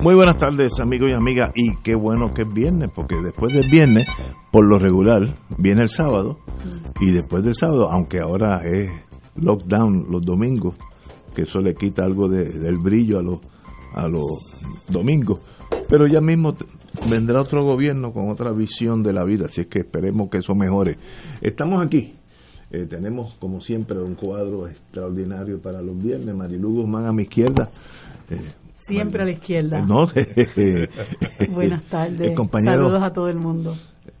Muy buenas tardes amigos y amigas y qué bueno que es viernes porque después del viernes por lo regular viene el sábado y después del sábado aunque ahora es lockdown los domingos que eso le quita algo de, del brillo a los a los domingos pero ya mismo vendrá otro gobierno con otra visión de la vida así es que esperemos que eso mejore. Estamos aquí eh, tenemos como siempre un cuadro extraordinario para los viernes Marilu Guzmán a mi izquierda eh, Siempre a la izquierda. No, Buenas tardes. Compañero Saludos a todo el mundo.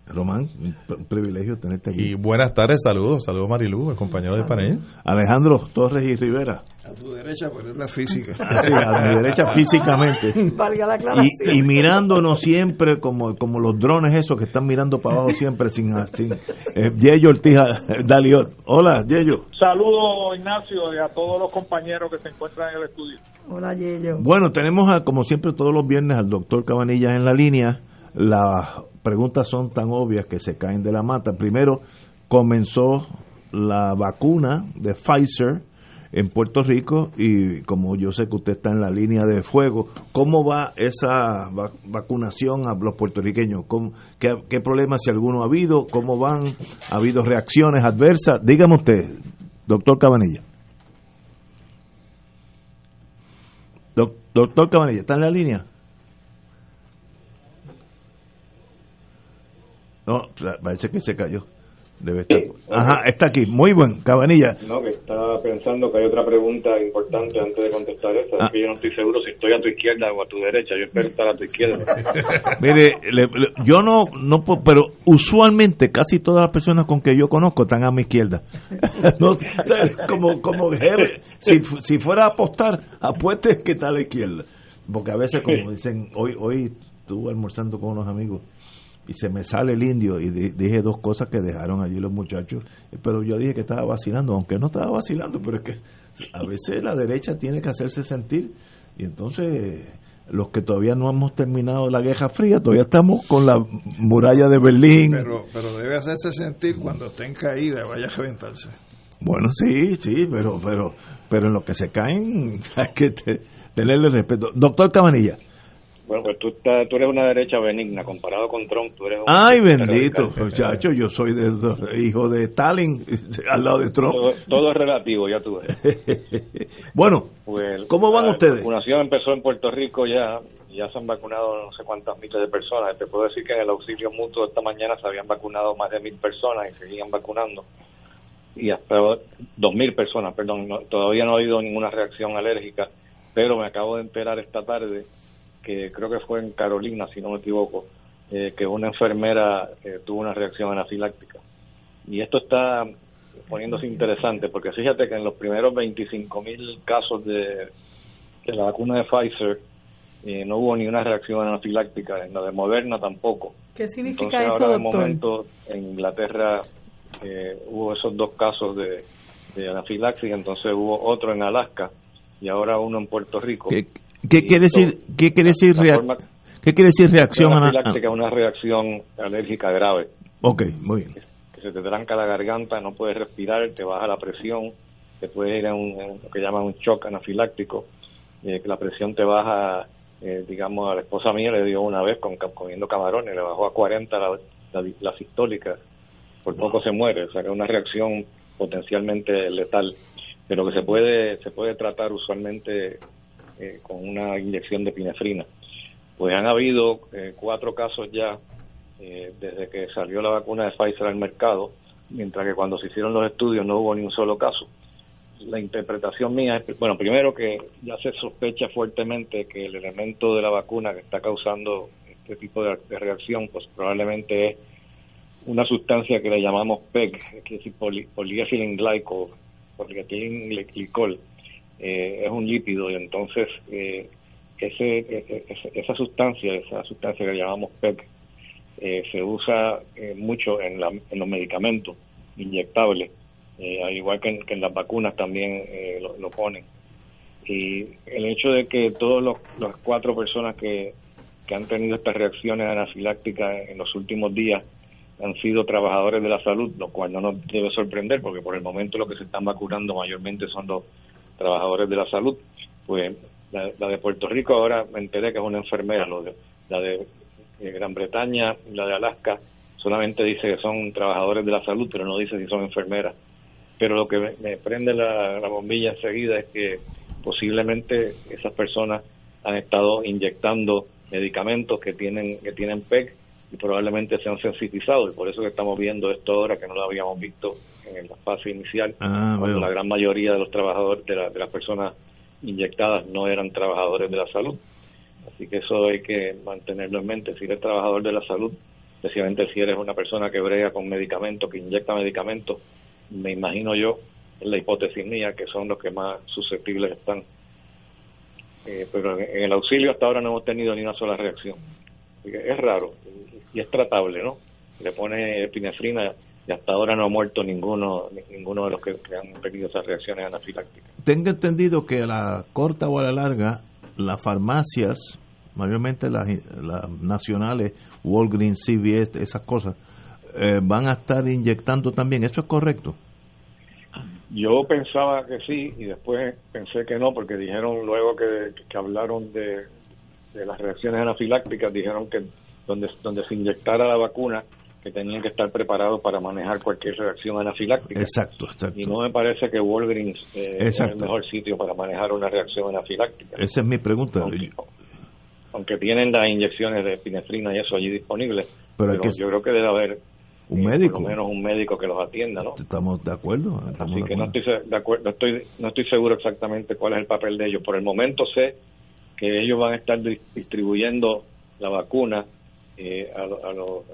Román, un privilegio tenerte aquí. Y buenas tardes, saludos, saludos Marilu, el compañero de panel. Alejandro Torres y Rivera. A tu derecha, pero es la física. Sí, a mi derecha físicamente. Valga la. Y, y mirándonos siempre como, como los drones esos que están mirando para abajo siempre sin... sin eh, Yello Ortiz Daliot. Hola, Yello. Saludos, Ignacio, y a todos los compañeros que se encuentran en el estudio. Hola, Yello. Bueno, tenemos a, como siempre todos los viernes al doctor Cabanillas en la línea. Las preguntas son tan obvias que se caen de la mata. Primero, comenzó la vacuna de Pfizer en Puerto Rico y como yo sé que usted está en la línea de fuego, ¿cómo va esa va vacunación a los puertorriqueños? ¿Cómo, qué, qué, problemas, si alguno ha habido? ¿Cómo van? ¿Ha habido reacciones adversas? Dígame usted, doctor Cabanilla. Doc, doctor Cabanilla, ¿está en la línea? No, parece que se cayó. Debe estar. Sí. Ajá, está aquí. Muy buen, Cabanilla. No, que estaba pensando que hay otra pregunta importante antes de contestar esa. Ah. Es que yo no estoy seguro si estoy a tu izquierda o a tu derecha. Yo espero estar a tu izquierda. Mire, le, le, yo no, no, pero usualmente casi todas las personas con que yo conozco están a mi izquierda. no, como, como si, si fuera a apostar, apueste que está a la izquierda. Porque a veces, como dicen, hoy, hoy estuve almorzando con unos amigos y se me sale el indio y dije dos cosas que dejaron allí los muchachos, pero yo dije que estaba vacilando, aunque no estaba vacilando, pero es que a veces la derecha tiene que hacerse sentir y entonces los que todavía no hemos terminado la Guerra Fría, todavía estamos con la muralla de Berlín. Pero, pero debe hacerse sentir cuando esté en caída, vaya a reventarse. Bueno, sí, sí, pero, pero, pero en lo que se caen hay que te, tenerle respeto. Doctor Cabanilla. Bueno, pues tú, tú eres una derecha benigna comparado con Trump. Tú eres un Ay, bendito, muchacho, yo soy de, de, hijo de Stalin al lado de Trump. Todo, todo es relativo, ya tú ves. bueno, pues, ¿cómo van la ustedes? La vacunación empezó en Puerto Rico ya, ya se han vacunado no sé cuántas miles de personas. Te puedo decir que en el auxilio mutuo esta mañana se habían vacunado más de mil personas y seguían vacunando. Y hasta dos mil personas, perdón, no, todavía no ha habido ninguna reacción alérgica, pero me acabo de enterar esta tarde que creo que fue en Carolina, si no me equivoco, eh, que una enfermera eh, tuvo una reacción anafiláctica. Y esto está poniéndose interesante, porque fíjate que en los primeros 25 mil casos de, de, la vacuna de Pfizer eh, no hubo ni una reacción anafiláctica, en la de Moderna tampoco. ¿Qué significa entonces, eso, ahora, doctor? de momento, en Inglaterra eh, hubo esos dos casos de, de anafilaxis, entonces hubo otro en Alaska y ahora uno en Puerto Rico. ¿Qué, qué quiere decir, qué quiere decir, forma, ¿qué quiere decir reacción anafiláctica? Una reacción alérgica grave. Ok, muy bien. Que, que, se te tranca la garganta, no puedes respirar, te baja la presión, te puedes ir a, un, en lo que llaman un shock anafiláctico, eh, que la presión te baja, eh, digamos, a la esposa mía le dio una vez con, comiendo camarones, le bajó a 40 la, la, la sistólica, por poco se muere, o sea que es una reacción potencialmente letal, pero que se puede, se puede tratar usualmente eh, con una inyección de pinefrina. Pues han habido eh, cuatro casos ya eh, desde que salió la vacuna de Pfizer al mercado, mientras que cuando se hicieron los estudios no hubo ni un solo caso. La interpretación mía es, bueno, primero que ya se sospecha fuertemente que el elemento de la vacuna que está causando este tipo de, reacción, pues probablemente es una sustancia que le llamamos PEG, que es decir, poli, poliethylene glycol, glicol, eh, es un lípido y entonces eh, ese, esa sustancia, esa sustancia que llamamos PEG, eh, se usa eh, mucho en, la- en los medicamentos inyectables, eh, al igual que en, que en las vacunas también lo, lo ponen. Y el hecho de que todos los, las cuatro personas que, que han tenido estas reacciones anafilácticas en los últimos días han sido trabajadores de la salud, lo cual no nos debe sorprender porque por el momento lo que se están vacunando mayormente son los trabajadores de la salud. Pues la, de Puerto Rico ahora me enteré que es una enfermera, lo de, la de eh, Gran Bretaña y la de Alaska solamente dice que son trabajadores de la salud, pero no dice si son enfermeras. Pero lo que me, me prende la, la bombilla enseguida es que posiblemente esas personas han estado inyectando medicamentos que tienen que tienen PEC y probablemente se han sensitizado y por eso que estamos viendo esto ahora que no lo habíamos visto en la fase inicial Ah, cuando la gran mayoría de los trabajadores de, la- de las personas inyectadas no eran trabajadores de la salud. Así que eso hay que mantenerlo en mente. Si eres trabajador de la salud especialmente si eres una persona que brega con medicamentos que inyecta medicamentos me imagino yo en la hipótesis mía que son los que más susceptibles están. Eh, pero en, el auxilio hasta ahora no hemos tenido ni una sola reacción. Es raro y es tratable, ¿no? Le pone epinefrina y hasta ahora no ha muerto ninguno ninguno de los que, que han tenido esas reacciones anafilácticas. Tengo entendido que a la corta o a la larga, las farmacias, mayormente las, las nacionales, Walgreens, CVS, esas cosas, eh, van a estar inyectando también. ¿Eso es correcto? Yo pensaba que sí y después pensé que no porque dijeron luego que, que hablaron de, de las reacciones anafilácticas, dijeron que donde, donde se inyectara la vacuna que tenían que estar preparados para manejar cualquier reacción anafiláctica. Exacto, exacto. Y no me parece que Walgreens eh, es el mejor sitio para manejar una reacción anafiláctica. Esa es mi pregunta. aunque, aunque tienen las inyecciones de epinefrina y eso allí disponibles, Pero pero, hay que- yo creo que debe haber Un eh, médico. por lo menos un médico que los atienda, ¿no? Estamos de acuerdo. estamos Así de que no estoy, de acuerdo, no estoy no estoy seguro exactamente cuál es el papel de ellos. Por el momento sé que ellos van a estar di- distribuyendo la vacuna eh, a, lo- a los-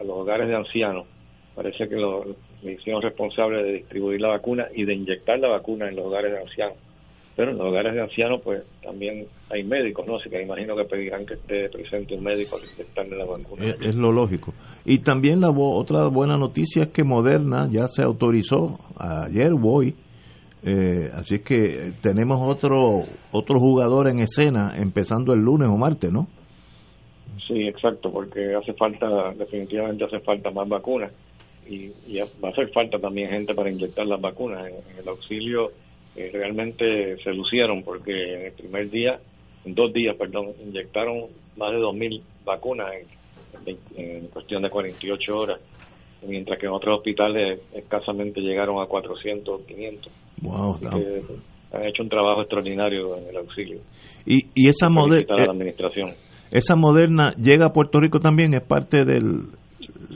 a los hogares de ancianos. Parece que lo, le responsable de distribuir la vacuna y de inyectar la vacuna en los hogares de ancianos. Pero en los hogares de ancianos, pues también hay médicos, ¿no? Así que imagino que pedirán que esté presente un médico al inyectarle la vacuna. Es, lo lógico. Y también la otra buena noticia es que Moderna ya se autorizó ayer hoy. eh, así que tenemos otro otro jugador en escena empezando el lunes o martes, ¿no? Sí, exacto, porque hace falta, definitivamente hace falta más vacunas y, y va a hacer falta también gente para inyectar las vacunas. En, en el auxilio eh, realmente se lucieron porque en el primer día, en dos días, perdón, inyectaron más de 2.000 vacunas en, en- en cuestión de 48 horas, mientras que en otros hospitales escasamente llegaron a 400, 500. Wow, han hecho un trabajo extraordinario en el auxilio. y, y esa, la eh, administración. Esa Moderna llega a Puerto Rico también, es parte del...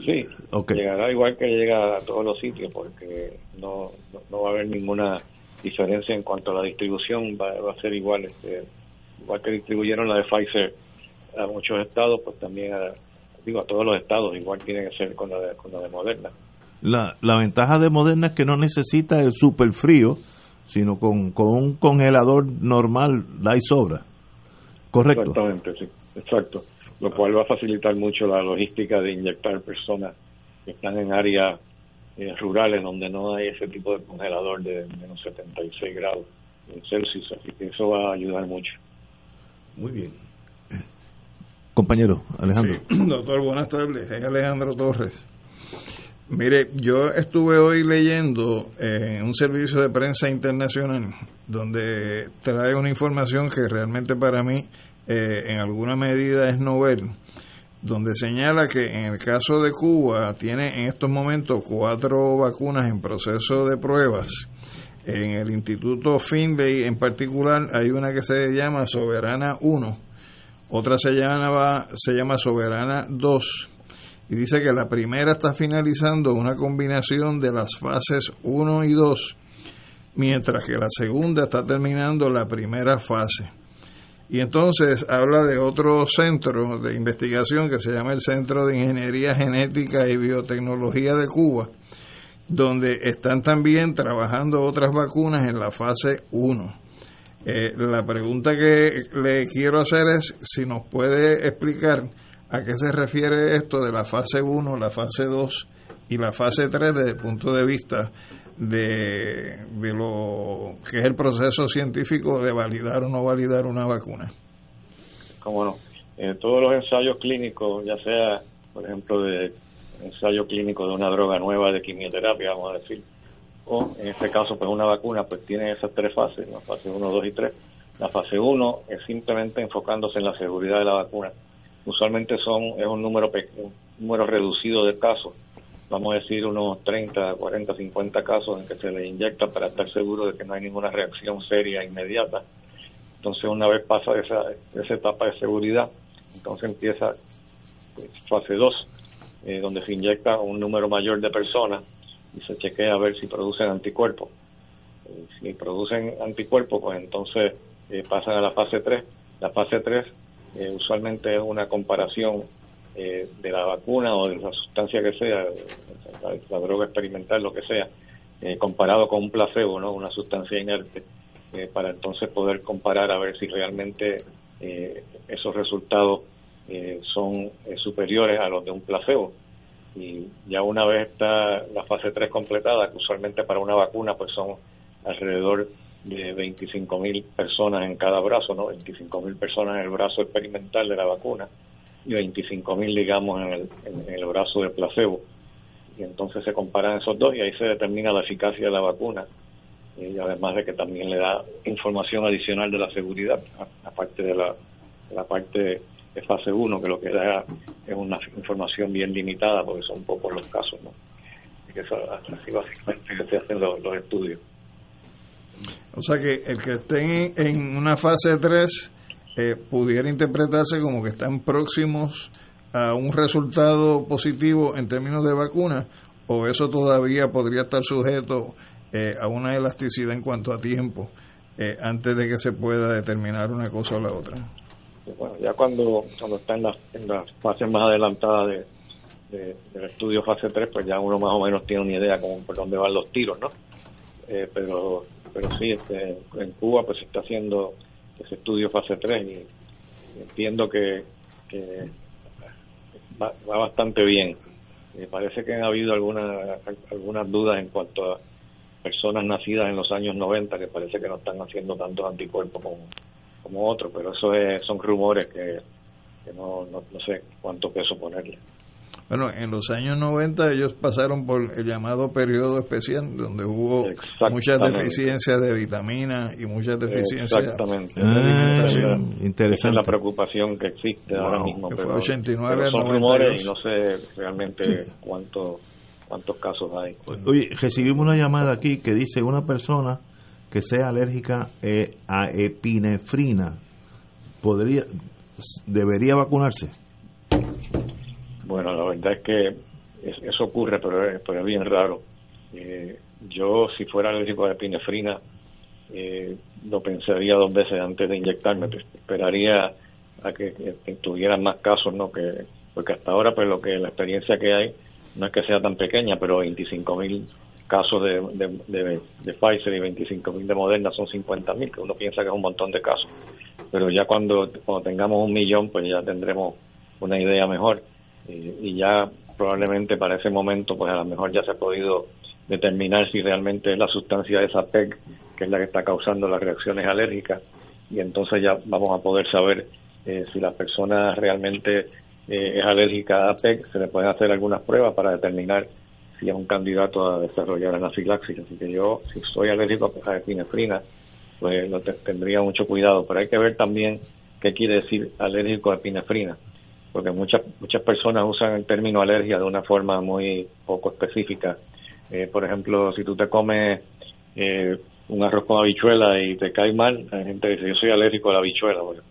Sí, Ok. llegará igual que llega a todos los sitios porque no, no, no va a haber ninguna diferencia en cuanto a la distribución, va, va a ser igual. Este, igual que distribuyeron la de Pfizer a muchos estados, pues también a, digo, a todos los estados, igual tiene que ser con la de, con la de Moderna. La, la ventaja de Moderna es que no necesita el super frío, sino con, con un congelador normal da y sobra. Correcto. Exactamente, sí, exacto. Lo cual va a facilitar mucho la logística de inyectar personas que están en áreas eh, rurales donde no hay ese tipo de congelador de menos 76 grados en Celsius, así que eso va a ayudar mucho. Muy bien. Compañero, Alejandro. Doctor, buenas tardes. Es Alejandro Torres. Mire, yo estuve hoy leyendo eh, un servicio de prensa internacional donde trae una información que realmente para mí eh, en alguna medida es novel, donde señala que en el caso de Cuba tiene en estos momentos cuatro vacunas en proceso de pruebas. En el Instituto Finlay en particular hay una que se llama Soberana 1, otra se llama, se llama Soberana 2 y dice que la primera está finalizando una combinación de las fases 1 y 2, mientras que la segunda está terminando la primera fase. Y entonces habla de otro centro de investigación que se llama el Centro de Ingeniería Genética y Biotecnología de Cuba, donde están también trabajando otras vacunas en la fase 1. Eh, la pregunta que le quiero hacer es si nos puede explicar a qué se refiere esto de la fase 1, la fase 2 y la fase 3 desde el punto de vista de, lo que es el proceso científico de validar o no validar una vacuna. Cómo no. En todos los ensayos clínicos, ya sea, por ejemplo, de ensayo clínico de una droga nueva de quimioterapia, vamos a decir, o en este caso, pues una vacuna, pues tiene esas tres fases, la fase 1, 2 y 3. La fase 1 es simplemente enfocándose en la seguridad de la vacuna. Usualmente son es un número, un número reducido de casos, vamos a decir unos 30, 40, 50 casos en que se le inyecta para estar seguro de que no hay ninguna reacción seria inmediata. Entonces, una vez pasa esa, esa etapa de seguridad, entonces empieza pues, fase 2, eh, donde se inyecta un número mayor de personas y se chequea a ver si producen anticuerpos. Eh, si producen anticuerpos, pues entonces eh, pasan a la fase 3. La fase 3 eh, usualmente es una comparación eh, de la vacuna o de la sustancia que sea, la, droga experimental, lo que sea, eh, comparado con un placebo, ¿no? una sustancia inerte, eh, para entonces poder comparar a ver si realmente eh, esos resultados son superiores a los de un placebo. Y ya una vez está la fase 3 completada, que usualmente para una vacuna pues son alrededor de 25 mil personas en cada brazo, ¿no? 25 mil personas en el brazo experimental de la vacuna y 25 mil, digamos, en el, en, el brazo de placebo. Y entonces se comparan esos dos y ahí se determina la eficacia de la vacuna. Y además de que también le da información adicional de la seguridad, aparte de la, la parte de fase 1, que lo que da es una información bien limitada, porque son pocos los casos, ¿no? Que eso, así básicamente se hacen los, los estudios. O sea que el que esté en, en una fase 3 eh, pudiera interpretarse como que están próximos a un resultado positivo en términos de vacuna, o eso todavía podría estar sujeto eh, a una elasticidad en cuanto a tiempo eh, antes de que se pueda determinar una cosa o la otra. Bueno, ya cuando, cuando está en las en las fases más adelantadas de, de- del estudio fase 3, pues ya uno más o menos tiene una idea como por dónde van los tiros, ¿no? Eh, pero pero sí, este, en Cuba pues se está haciendo ese estudio fase 3 y entiendo que, que va, va bastante bien. Me parece que han habido algunas algunas dudas en cuanto a personas nacidas en los años 90 que parece que no están haciendo tantos anticuerpos como, como otros, pero eso es, son rumores que, que no, no, no sé cuánto peso ponerle. Bueno, en los años 90 ellos pasaron por el llamado periodo especial, donde hubo muchas deficiencias de vitaminas y muchas deficiencias Exactamente. de Ah, alimentación. Esa es interesante. la preocupación que existe ahora mismo. que fue Pero, 89 pero son 92. rumores y no sé realmente cuánto, cuántos casos hay. Oye, recibimos una llamada aquí que dice una persona que sea alérgica eh, a epinefrina podría debería vacunarse. Bueno, la verdad es que es- eso ocurre, pero pero es bien raro. Eh, yo, si fuera alérgico a la epinefrina, eh, lo pensaría dos veces antes de inyectarme. Pues, esperaría a que, tuvieran más casos, ¿no? Que, porque hasta ahora, pues lo que la experiencia que hay no es que sea tan pequeña, pero 25 mil casos de, de Pfizer y 25 mil de Moderna son 50 mil, que uno piensa que es un montón de casos. Pero ya cuando, cuando tengamos un millón, pues ya tendremos una idea mejor eh, y ya probablemente para ese momento pues a lo mejor ya se ha podido determinar si realmente es la sustancia de esa PEG que es la que está causando las reacciones alérgicas y entonces ya vamos a poder saber eh, si la persona realmente eh, es alérgica a PEG, se le pueden hacer algunas pruebas para determinar si es un candidato a desarrollar anafilaxis. Así que yo, si soy alérgico a epinefrina, pues te- tendría mucho cuidado. Pero hay que ver también qué quiere decir alérgico a epinefrina porque muchas muchas personas usan el término alergia de una forma muy poco específica. Eh, por ejemplo, si tú te comes eh, un arroz con habichuela y te cae mal, hay gente dice yo soy alérgico a la habichuela. Bueno,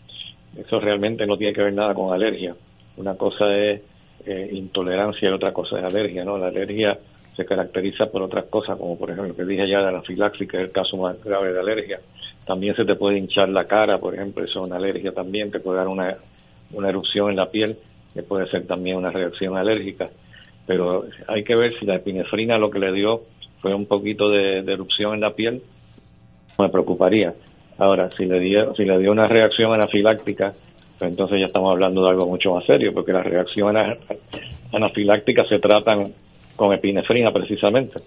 eso realmente no tiene que ver nada con alergia. Una cosa es eh, intolerancia y otra cosa es alergia, ¿no? La alergia se caracteriza por otras cosas, como por ejemplo lo que dije ya de la anafilaxis, que es el caso más grave de alergia. También se te puede hinchar la cara, por ejemplo, eso es una alergia también, te puede dar una una erupción en la piel, que puede ser también una reacción alérgica. Pero hay que ver si la epinefrina lo que le dio fue un poquito de, erupción en la piel, me preocuparía. Ahora, si le dio, si le dio una reacción anafiláctica pues entonces ya estamos hablando de algo mucho más serio, porque las reacciones anafilácticas se tratan con epinefrina precisamente.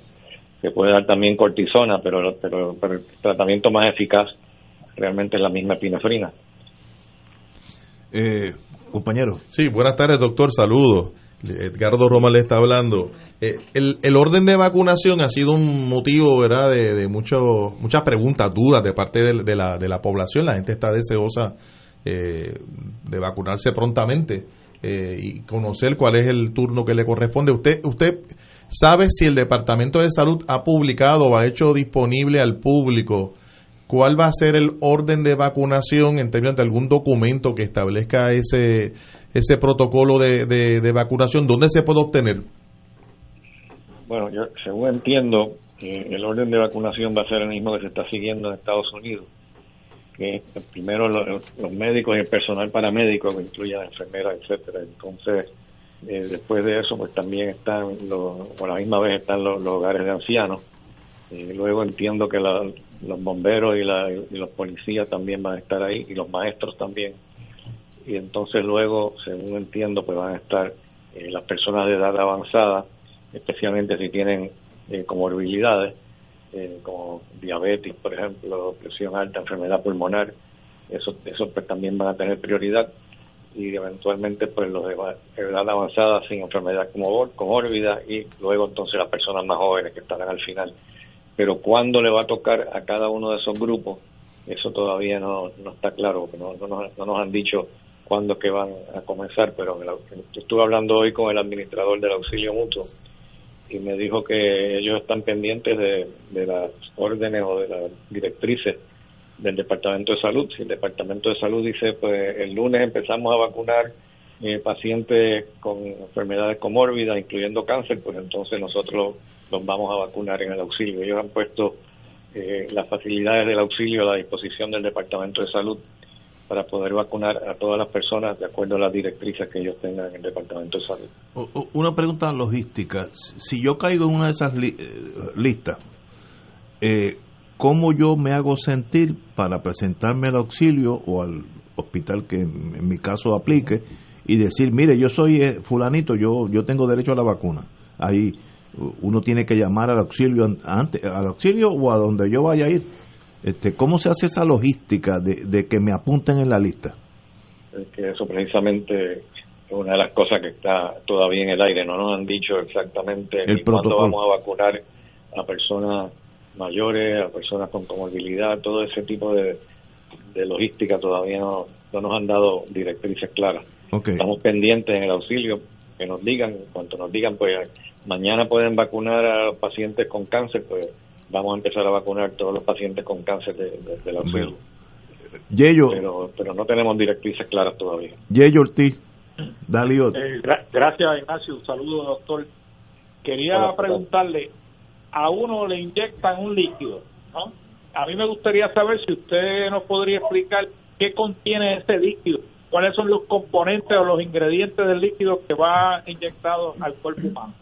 Se puede dar también cortisona, pero, pero, pero el tratamiento más eficaz realmente es la misma epinefrina. Eh, compañero. Sí, buenas tardes, doctor. Saludos. Edgardo Roma le está hablando. Eh, el, el, orden de vacunación ha sido un motivo, ¿verdad?, de, de mucho, muchas preguntas, dudas de parte de, la, de la población. La gente está deseosa eh, de vacunarse prontamente eh, y conocer cuál es el turno que le corresponde. ¿Usted, usted sabe si el Departamento de Salud ha publicado o ha hecho disponible al público cuál va a ser el orden de vacunación en términos de algún documento que establezca ese ese protocolo de, de, vacunación, ¿dónde se puede obtener? Bueno, yo según entiendo, eh, el orden de vacunación va a ser el mismo que se está siguiendo en Estados Unidos, que primero los, médicos y el personal paramédico, que incluyen enfermeras, etcétera. Entonces, eh, después de eso, pues también están, los, a la misma vez están los, los hogares de ancianos. Eh, luego entiendo que la, los bomberos y, la, y los policías también van a estar ahí, y los maestros también y entonces luego, según entiendo, pues van a estar eh, las personas de edad avanzada, especialmente si tienen eh, comorbilidades, eh, como diabetes, por ejemplo, presión alta, enfermedad pulmonar, eso, eso pues también van a tener prioridad y eventualmente pues los de edad avanzada sin enfermedad como comórbida y luego entonces las personas más jóvenes que estarán al final. Pero cuándo le va a tocar a cada uno de esos grupos, eso todavía no, no está claro, no, no, nos, no nos han dicho cuándo que van a comenzar, pero estuve hablando hoy con el administrador del auxilio mutuo y me dijo que ellos están pendientes de, de las órdenes o de las directrices del Departamento de Salud. Si el Departamento de Salud dice, pues el lunes empezamos a vacunar eh, pacientes con enfermedades comórbidas, incluyendo cáncer, pues entonces nosotros los vamos a vacunar en el auxilio. Ellos han puesto eh, las facilidades del auxilio a la disposición del Departamento de Salud para poder vacunar a todas las personas de acuerdo a las directrices que ellos tengan en el Departamento de Salud. Una pregunta logística. Si yo caigo en una de esas eh, listas, eh, ¿cómo yo me hago sentir para presentarme al auxilio o al hospital que en mi caso aplique y decir, mire, yo soy eh, fulanito, yo, yo tengo derecho a la vacuna? Ahí uno tiene que llamar al auxilio antes, al auxilio o a donde yo vaya a ir este, ¿Cómo se hace esa logística de, de, que me apunten en la lista? Es que eso precisamente es una de las cosas que está todavía en el aire. No nos han dicho exactamente el cuándo vamos a vacunar a personas mayores, a personas con comorbilidad, todo ese tipo de, de logística todavía no, no, nos han dado directrices claras. Okay. Estamos pendientes en el auxilio que nos digan, cuanto nos digan, pues mañana pueden vacunar a pacientes con cáncer, pues vamos a empezar a vacunar todos los pacientes con cáncer de, de, de la bueno. Yello, pero, pero no tenemos directrices claras todavía. Yello Ortiz, dale eh, gra Gracias, Ignacio. Un saludo, doctor. Quería Hola, preguntarle, a uno le inyectan un líquido, ¿no? A mí me gustaría saber si usted nos podría explicar qué contiene ese líquido, cuáles son los componentes o los ingredientes del líquido que va inyectado al cuerpo humano.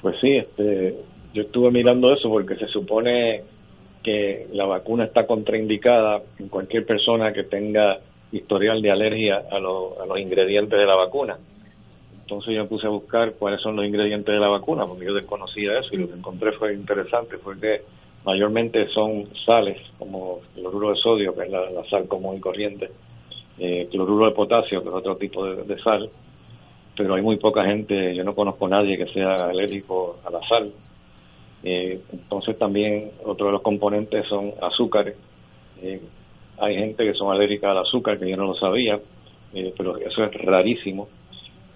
Pues sí, este, yo estuve mirando eso porque se supone que la vacuna está contraindicada en cualquier persona que tenga historial de alergia a, lo, a los ingredientes de la vacuna. Entonces yo puse a buscar cuáles son los ingredientes de la vacuna, porque yo desconocía eso y lo que encontré fue interesante, fue que mayormente son sales, como cloruro de sodio, que es la sal común y corriente, eh, cloruro de potasio, que es otro tipo de, sal, pero hay muy poca gente, yo no conozco a nadie que sea alérgico a la sal, eh, entonces también otro de los componentes son azúcares. Eh, hay gente que son alérgicas al azúcar, que yo no lo sabía, eh, pero eso es rarísimo.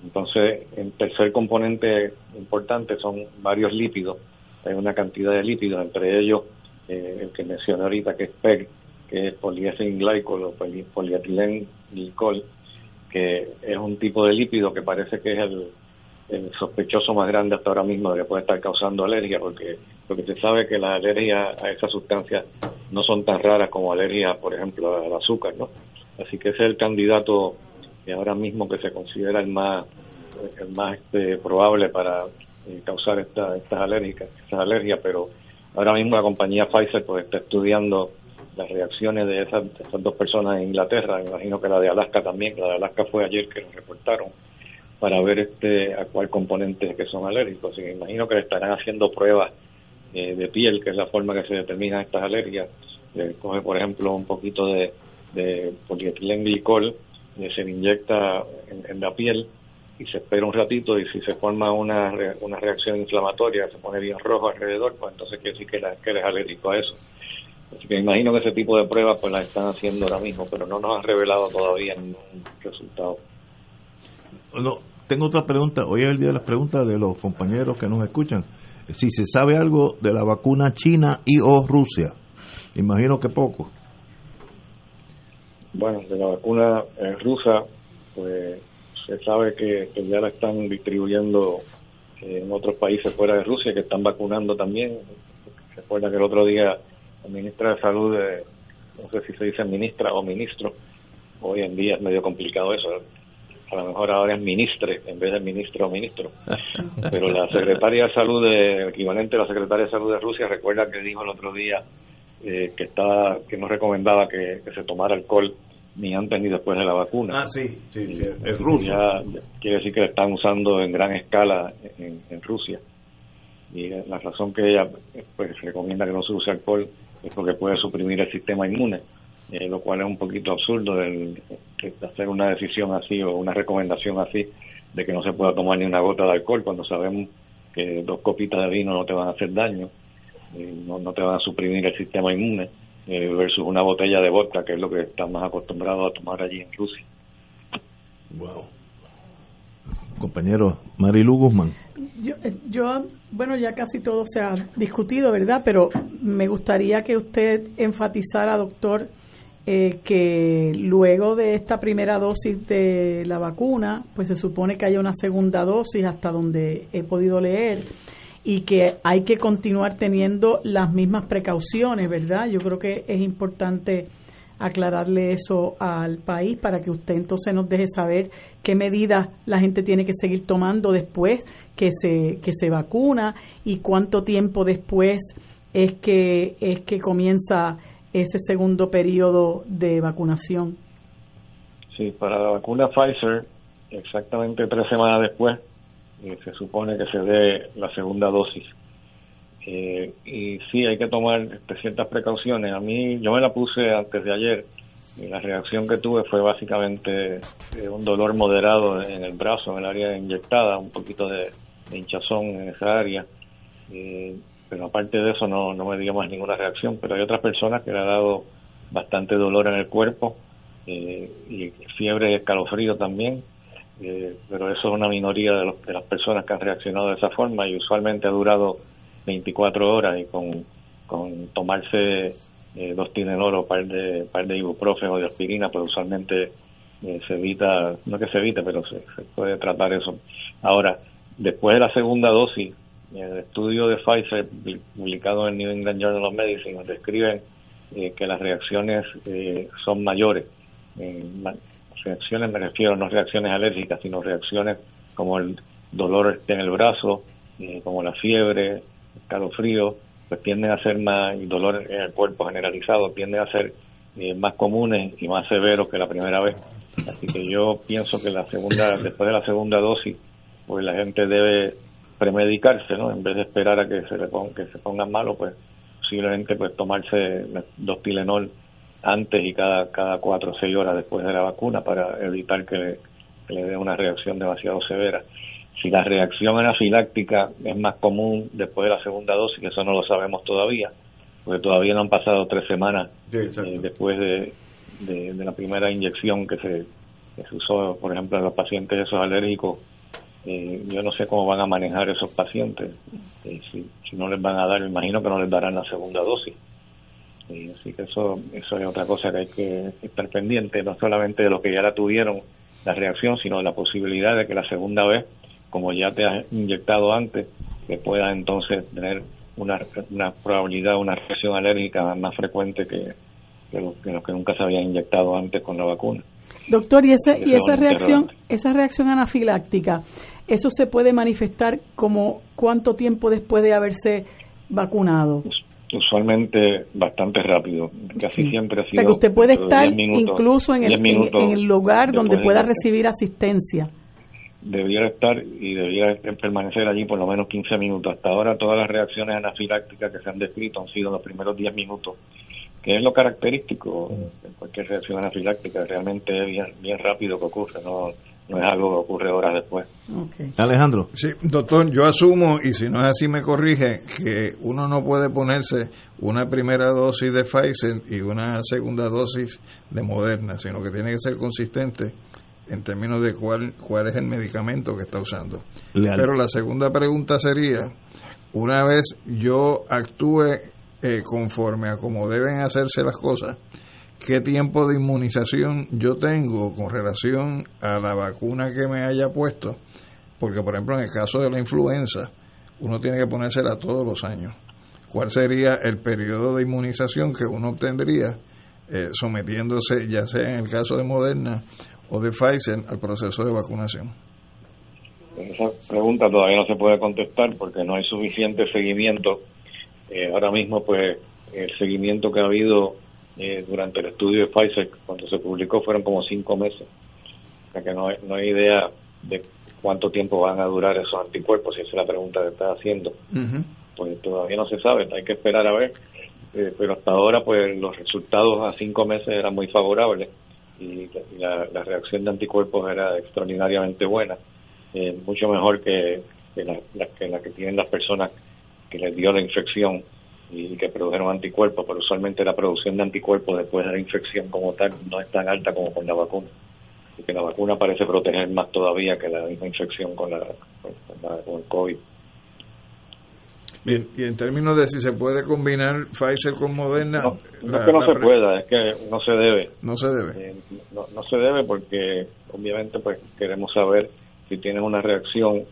Entonces, el tercer componente importante son varios lípidos. Hay una cantidad de lípidos, entre ellos el que mencioné ahorita, que es PEG, que es poliethylenglycol o poli polietilenglicol, que es un tipo de lípido que parece que es el, el sospechoso más grande hasta ahora mismo de que puede estar causando alergia, porque porque se sabe que las alergias a esas sustancias no son tan raras como alergias, por ejemplo, al azúcar, ¿no? Así que ese es el candidato que ahora mismo que se considera el más el más este, probable para eh, causar esta, estas alérgicas, estas alergias, pero ahora mismo la compañía Pfizer pues está estudiando las reacciones de esas, esas dos personas en Inglaterra, me imagino que la de Alaska también, la de Alaska fue ayer que lo reportaron, para ver este a cuál componente que son alérgicos. Y me imagino que le estarán haciendo pruebas eh, de piel, que es la forma que se determinan estas alergias. Le coge, por ejemplo, un poquito de, de polietilenglicol, y se le inyecta en, la piel y se espera un ratito y si se forma una, una reacción inflamatoria, se pone bien rojo alrededor, pues entonces quiere decir que, la- que eres alérgico a eso. Así que me imagino que ese tipo de pruebas pues las están haciendo ahora mismo, pero no nos han revelado todavía ningún resultado. No, tengo otra pregunta. Hoy es el día de las preguntas de los compañeros que nos escuchan. Si se sabe algo de la vacuna china y o Rusia. Imagino que poco. Bueno, de la vacuna eh, rusa, pues se sabe que, que ya la están distribuyendo eh, en otros países fuera de Rusia, que están vacunando también. Se acuerda que el otro día ministra de Salud, de- no sé si se dice ministra o ministro, hoy en día es medio complicado eso. A lo mejor ahora es ministre en vez de ministro o ministro. Pero la secretaria de Salud, de, el equivalente a la secretaria de Salud de Rusia, recuerda que dijo el otro día eh, que estaba que no recomendaba que, que se tomara alcohol ni antes ni después de la vacuna. Ah, sí, sí, es ya quiere decir que la están usando en gran escala en, en Rusia. Y eh, la razón que ella eh, pues recomienda que no se use alcohol es porque puede suprimir el sistema inmune, eh, lo cual es un poquito absurdo el, el hacer una decisión así o una recomendación así de que no se pueda tomar ni una gota de alcohol cuando sabemos que dos copitas de vino no te van a hacer daño, eh, no, no te van a suprimir el sistema inmune, eh, versus una botella de vodka, que es lo que están más acostumbrados a tomar allí en Rusia. Wow. Compañero Marilu Guzmán. Yo, eh, yo, bueno, ya casi todo se ha discutido, ¿verdad? Pero me gustaría que usted enfatizara, doctor, eh, que luego de esta primera dosis de la vacuna, pues se supone que haya una segunda dosis hasta donde he podido leer y que hay que continuar teniendo las mismas precauciones, ¿verdad? Yo creo que es importante aclararle eso al país para que usted entonces nos deje saber qué medidas la gente tiene que seguir tomando después que se que se vacuna y cuánto tiempo después es que es que comienza ese segundo periodo de vacunación. Sí, para la vacuna Pfizer, exactamente tres semanas después, eh, se supone que se dé la segunda dosis. Eh, y sí, hay que tomar ciertas precauciones. A mí, yo me la puse antes de ayer y la reacción que tuve fue básicamente eh, un dolor moderado en el brazo, en el área inyectada, un poquito de, hinchazón en esa área. Eh, pero aparte de eso no, no me dio más ninguna reacción. Pero hay otras personas que le ha dado bastante dolor en el cuerpo eh, y fiebre y escalofrío también. Pero eso es una minoría de, los- de las personas que han reaccionado de esa forma y usualmente ha durado 24 horas y con, con tomarse eh, dos Tylenol o par de, par de ibuprofeno o de aspirina, pues usualmente eh, se evita, no que se evite, pero se, se puede tratar eso. Ahora, después de la segunda dosis, el estudio de Pfizer pu- publicado en el New England Journal of Medicine describen eh, que las reacciones son mayores. Ma- reacciones me refiero no reacciones alérgicas, sino reacciones como el dolor en el brazo, como la fiebre, escalofrío, pues tienden a ser más, y dolor en el cuerpo generalizado, tienden a ser eh, más comunes y más severos que la primera vez. Así que yo pienso que la segunda, después de la segunda dosis, pues la gente debe premedicarse, ¿no? En vez de esperar a que se le ponga, que se pongan malos, pues posiblemente pues tomarse dos Tylenol antes y cada cada cuatro o seis horas después de la vacuna para evitar que le, que le dé una reacción demasiado severa. Si la reacción anafiláctica es más común después de la segunda dosis, que eso no lo sabemos todavía, porque todavía no han pasado tres semanas eh, después de, de, de la primera inyección que se, que se usó, por ejemplo, en los pacientes esos alérgicos. Eh, yo no sé cómo van a manejar esos pacientes. Eh, si, si no les van a dar, me imagino que no les darán la segunda dosis. Eh, así que eso, eso es otra cosa que hay que estar pendiente, no solamente de los que ya la tuvieron, la reacción, sino de la posibilidad de que la segunda vez, como ya te has inyectado antes, que pueda entonces tener una, una probabilidad, una reacción alérgica más frecuente que, que los que, nunca se habían inyectado antes con la vacuna. Doctor, y, ese, y esa es reacción, esa reacción anafiláctica, ¿eso se puede manifestar como cuánto tiempo después de haberse vacunado? Usualmente bastante rápido, casi siempre ha sido. O sea que usted puede estar incluso en el, en el lugar donde pueda recibir asistencia debiera estar y debiera permanecer allí por lo menos 15 minutos. Hasta ahora todas las reacciones anafilácticas que se han descrito han sido en los primeros 10 minutos, que es lo característico de cualquier reacción anafiláctica, realmente es bien, bien rápido que ocurre, no, no es algo que ocurre horas después. Alejandro. Sí, doctor, yo asumo, y si no es así me corrige, que uno no puede ponerse una primera dosis de Pfizer y una segunda dosis de Moderna, sino que tiene que ser consistente en términos de cuál, cuál es el medicamento que está usando. Pero la segunda pregunta sería, una vez yo actúe eh, conforme a cómo deben hacerse las cosas, ¿qué tiempo de inmunización yo tengo con relación a la vacuna que me haya puesto? Porque, por ejemplo, en el caso de la influenza, uno tiene que ponérsela todos los años. ¿Cuál sería el periodo de inmunización que uno obtendría eh, sometiéndose, ya sea en el caso de Moderna o de Pfizer al proceso de vacunación? Esa pregunta todavía no se puede contestar porque no hay suficiente seguimiento. Eh, ahora mismo, pues, el seguimiento que ha habido eh, durante el estudio de Pfizer, cuando se publicó, fueron como cinco meses. O sea que no hay, no hay idea de cuánto tiempo van a durar esos anticuerpos, si esa es la pregunta que está haciendo. Pues todavía no se sabe, hay que esperar a ver. Eh, pero hasta ahora, pues, los resultados a cinco meses eran muy favorables y la, reacción de anticuerpos era extraordinariamente buena, eh, mucho mejor que, la, que la que tienen las personas que les dio la infección y que produjeron anticuerpos, pero usualmente la producción de anticuerpos después de la infección como tal no es tan alta como con la vacuna. Y que la vacuna parece proteger más todavía que la misma infección con, la, con el COVID. Bien, y en términos de si se puede combinar Pfizer con Moderna. No, es que no se pueda, es que no se debe. No se debe. Eh, no, se debe porque, obviamente, pues queremos saber si tienes una reacción,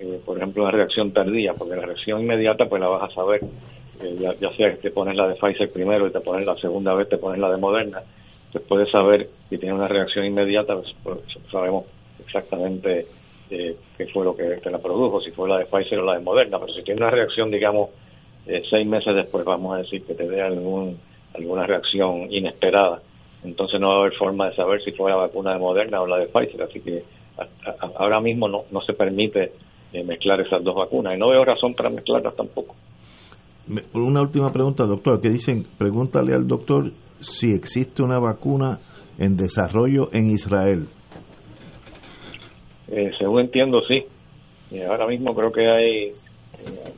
eh, por ejemplo, una reacción tardía, porque la reacción inmediata, pues la vas a saber. Eh, ya, ya, sea que te pones la de Pfizer primero y te pones la segunda vez, te pones la de Moderna, pues puedes saber si tienes una reacción inmediata, pues, pues sabemos exactamente eh, qué fue lo que, te la produjo, si fue la de Pfizer o la de Moderna, pero si tiene una reacción, digamos, eh, seis meses después, vamos a decir que te dé algún, alguna reacción inesperada, entonces no va a haber forma de saber si fue la vacuna de Moderna o la de Pfizer, así que ahora mismo no, no se permite eh, mezclar esas dos vacunas y no veo razón para mezclarlas tampoco. Una última pregunta, doctor, que dicen, pregúntale al doctor si existe una vacuna en desarrollo en Israel. Eh, según entiendo, sí. ahora mismo creo que hay eh,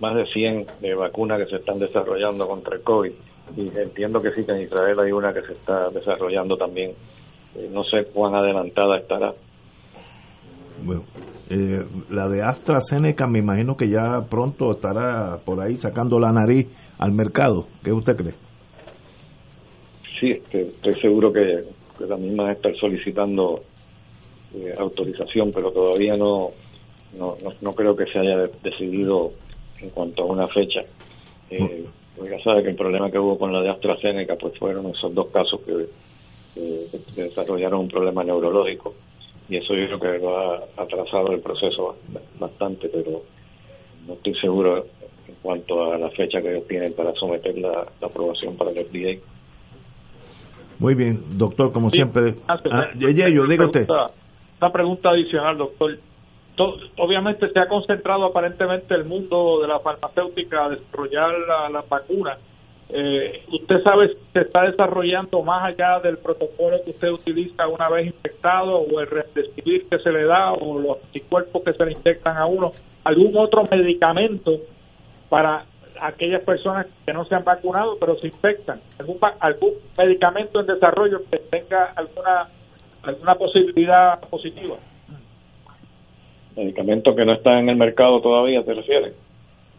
más de 100 de vacunas que se están desarrollando contra el COVID. Y entiendo que sí, que en Israel hay una que se está desarrollando también. Eh, no sé cuán adelantada estará. Bueno, la de AstraZeneca me imagino que ya pronto estará por ahí sacando la nariz al mercado. ¿Qué usted cree? Sí, estoy seguro que, que la misma estar solicitando eh, autorización, pero todavía no, no, no, creo que se haya decidido en cuanto a una fecha. Eh, ya sabe que el problema que hubo con la de AstraZeneca pues fueron esos dos casos que, desarrollaron un problema neurológico y eso yo creo que lo ha atrasado el proceso bastante, pero no estoy seguro en cuanto a la fecha que ellos tienen para someter la, aprobación para el FDA. Muy bien, doctor, como siempre. Ah, yo digo usted pregunta adicional, doctor. obviamente se ha concentrado aparentemente el mundo de la farmacéutica a desarrollar la, vacuna. Eh, ¿Usted sabe si se está desarrollando más allá del protocolo que usted utiliza una vez infectado o el remdesivir que se le da o los anticuerpos que se le inyectan a uno? ¿Algún otro medicamento para aquellas personas que no se han vacunado pero se infectan? ¿Algún, algún medicamento en desarrollo que tenga alguna alguna posibilidad positiva. ¿Medicamentos que no están en el mercado todavía, te refieres?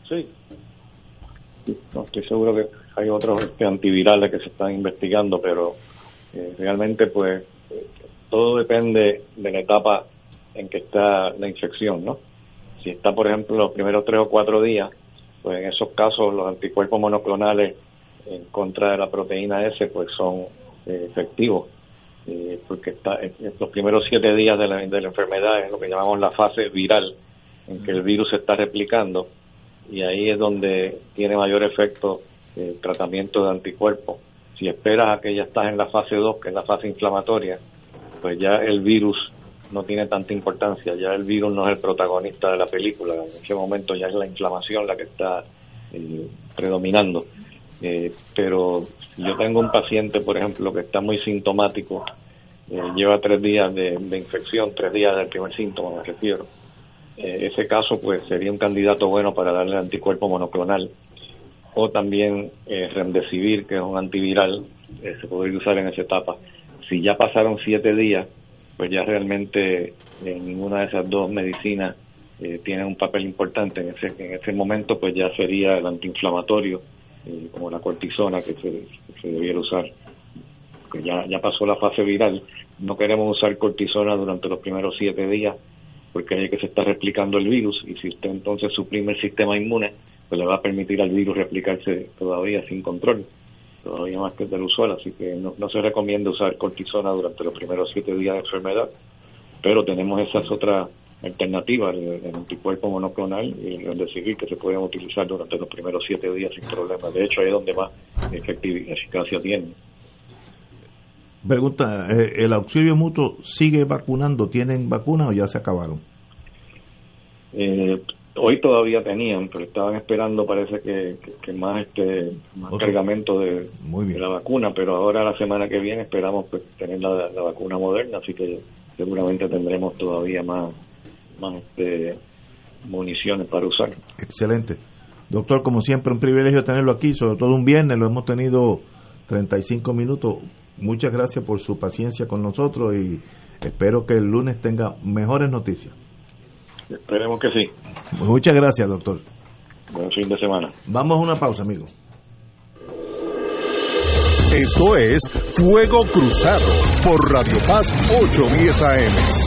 Sí. No, estoy seguro que hay otros este, antivirales que se están investigando, pero eh, realmente pues todo depende de la etapa en que está la infección, ¿no? Si está, por ejemplo, los primeros tres o cuatro días, pues en esos casos los anticuerpos monoclonales en contra de la proteína S pues son eh, efectivos eh, porque está en los primeros siete días de la, de la enfermedad es lo que llamamos la fase viral, en que el virus se está replicando y ahí es donde tiene mayor efecto eh, tratamiento de anticuerpos. Si esperas a que ya estás en la fase 2, que es la fase inflamatoria, pues ya el virus no tiene tanta importancia, ya el virus no es el protagonista de la película, en ese momento ya es la inflamación la que está eh, predominando. Eh, pero yo tengo un paciente, por ejemplo, que está muy sintomático, eh, lleva tres días de, infección, tres días del primer síntoma, me refiero. ese caso, pues sería un candidato bueno para darle anticuerpo monoclonal o también Remdesivir, que es un antiviral, se podría usar en esa etapa. Si ya pasaron siete días, pues ya realmente en ninguna de esas dos medicinas eh, tiene un papel importante. En ese, en ese momento, pues ya sería el antiinflamatorio, eh, como la cortisona que se, se debiera usar. Porque ya, ya pasó la fase viral. No queremos usar cortisona durante los primeros siete días, porque hay que se está replicando el virus y si usted entonces suprime el sistema inmune, pues le va a permitir al virus replicarse todavía sin control todavía más que del usual, así que no, se recomienda usar cortisona durante los primeros siete días de enfermedad, pero tenemos esas otras alternativas, el, anticuerpo monoclonal y el civil que se pueden utilizar durante los primeros siete días sin problema. De hecho, ahí es donde más efectividad, eficacia tiene. Pregunta, eh, ¿el auxilio mutuo sigue vacunando? ¿Tienen vacuna o ya se acabaron? Eh, hoy todavía tenían, pero estaban esperando, parece que, más este más cargamento de, la vacuna, pero ahora la semana que viene esperamos pues, tener la, vacuna moderna, así que seguramente tendremos todavía más, más este, municiones para usar. Excelente. Doctor, como siempre, un privilegio tenerlo aquí, sobre todo un viernes, lo hemos tenido 35 minutos. Muchas gracias por su paciencia con nosotros y espero que el lunes tenga mejores noticias. Esperemos que sí. Muchas gracias, doctor. Buen fin de semana. Vamos a una pausa, amigo. Esto es Fuego Cruzado por Radio Paz 810 AM.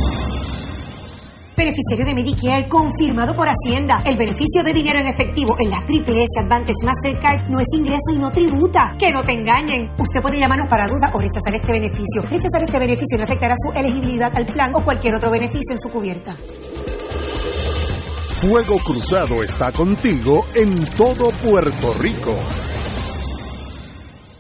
Beneficiario de Medicare confirmado por Hacienda. El beneficio de dinero en efectivo en la Triple S Advantage Mastercard no es ingreso y no tributa. Que no te engañen. Usted puede llamarnos para duda o rechazar este beneficio. Rechazar este beneficio no afectará su elegibilidad al plan o cualquier otro beneficio en su cubierta. Fuego Cruzado está contigo en todo Puerto Rico.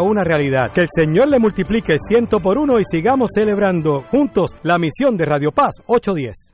una realidad. Que el Señor le multiplique ciento por uno y sigamos celebrando juntos la misión de Radio Paz 810.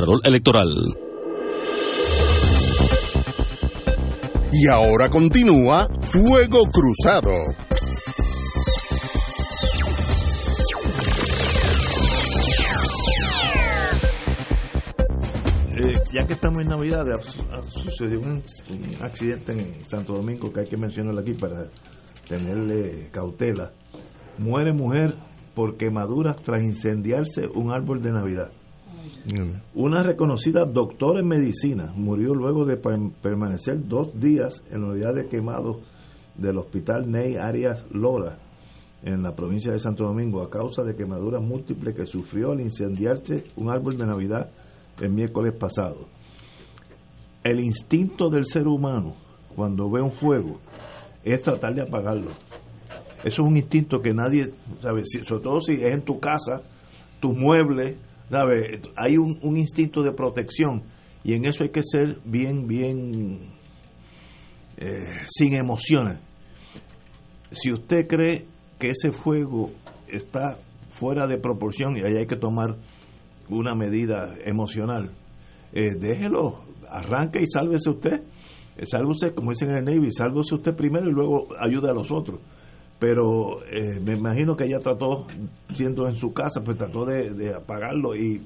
Control Electoral. Y ahora continúa Fuego Cruzado. Eh, ya que estamos en Navidad, sucedió un, accidente en Santo Domingo que hay que mencionarlo aquí para tenerle cautela. Muere mujer por quemaduras tras incendiarse un árbol de Navidad. Una reconocida doctora en medicina murió luego de per- permanecer dos días en la unidad de quemados del hospital Ney Arias Lora en la provincia de Santo Domingo a causa de quemaduras múltiples que sufrió al incendiarse un árbol de Navidad el miércoles pasado. El instinto del ser humano cuando ve un fuego es tratar de apagarlo. Eso es un instinto que nadie, ¿sabes? Si- sobre todo si es en tu casa, tus muebles, ¿sabes? Hay un, un instinto de protección y en eso hay que ser bien, bien eh, sin emociones. Si usted cree que ese fuego está fuera de proporción y ahí hay que tomar una medida emocional, eh, déjelo, arranque y sálvese usted. Eh, Sálvese, como dicen en el Navy, sálvese usted primero y luego ayude a los otros. Pero eh, me imagino que ella trató, siendo en su casa, pues trató de, de apagarlo y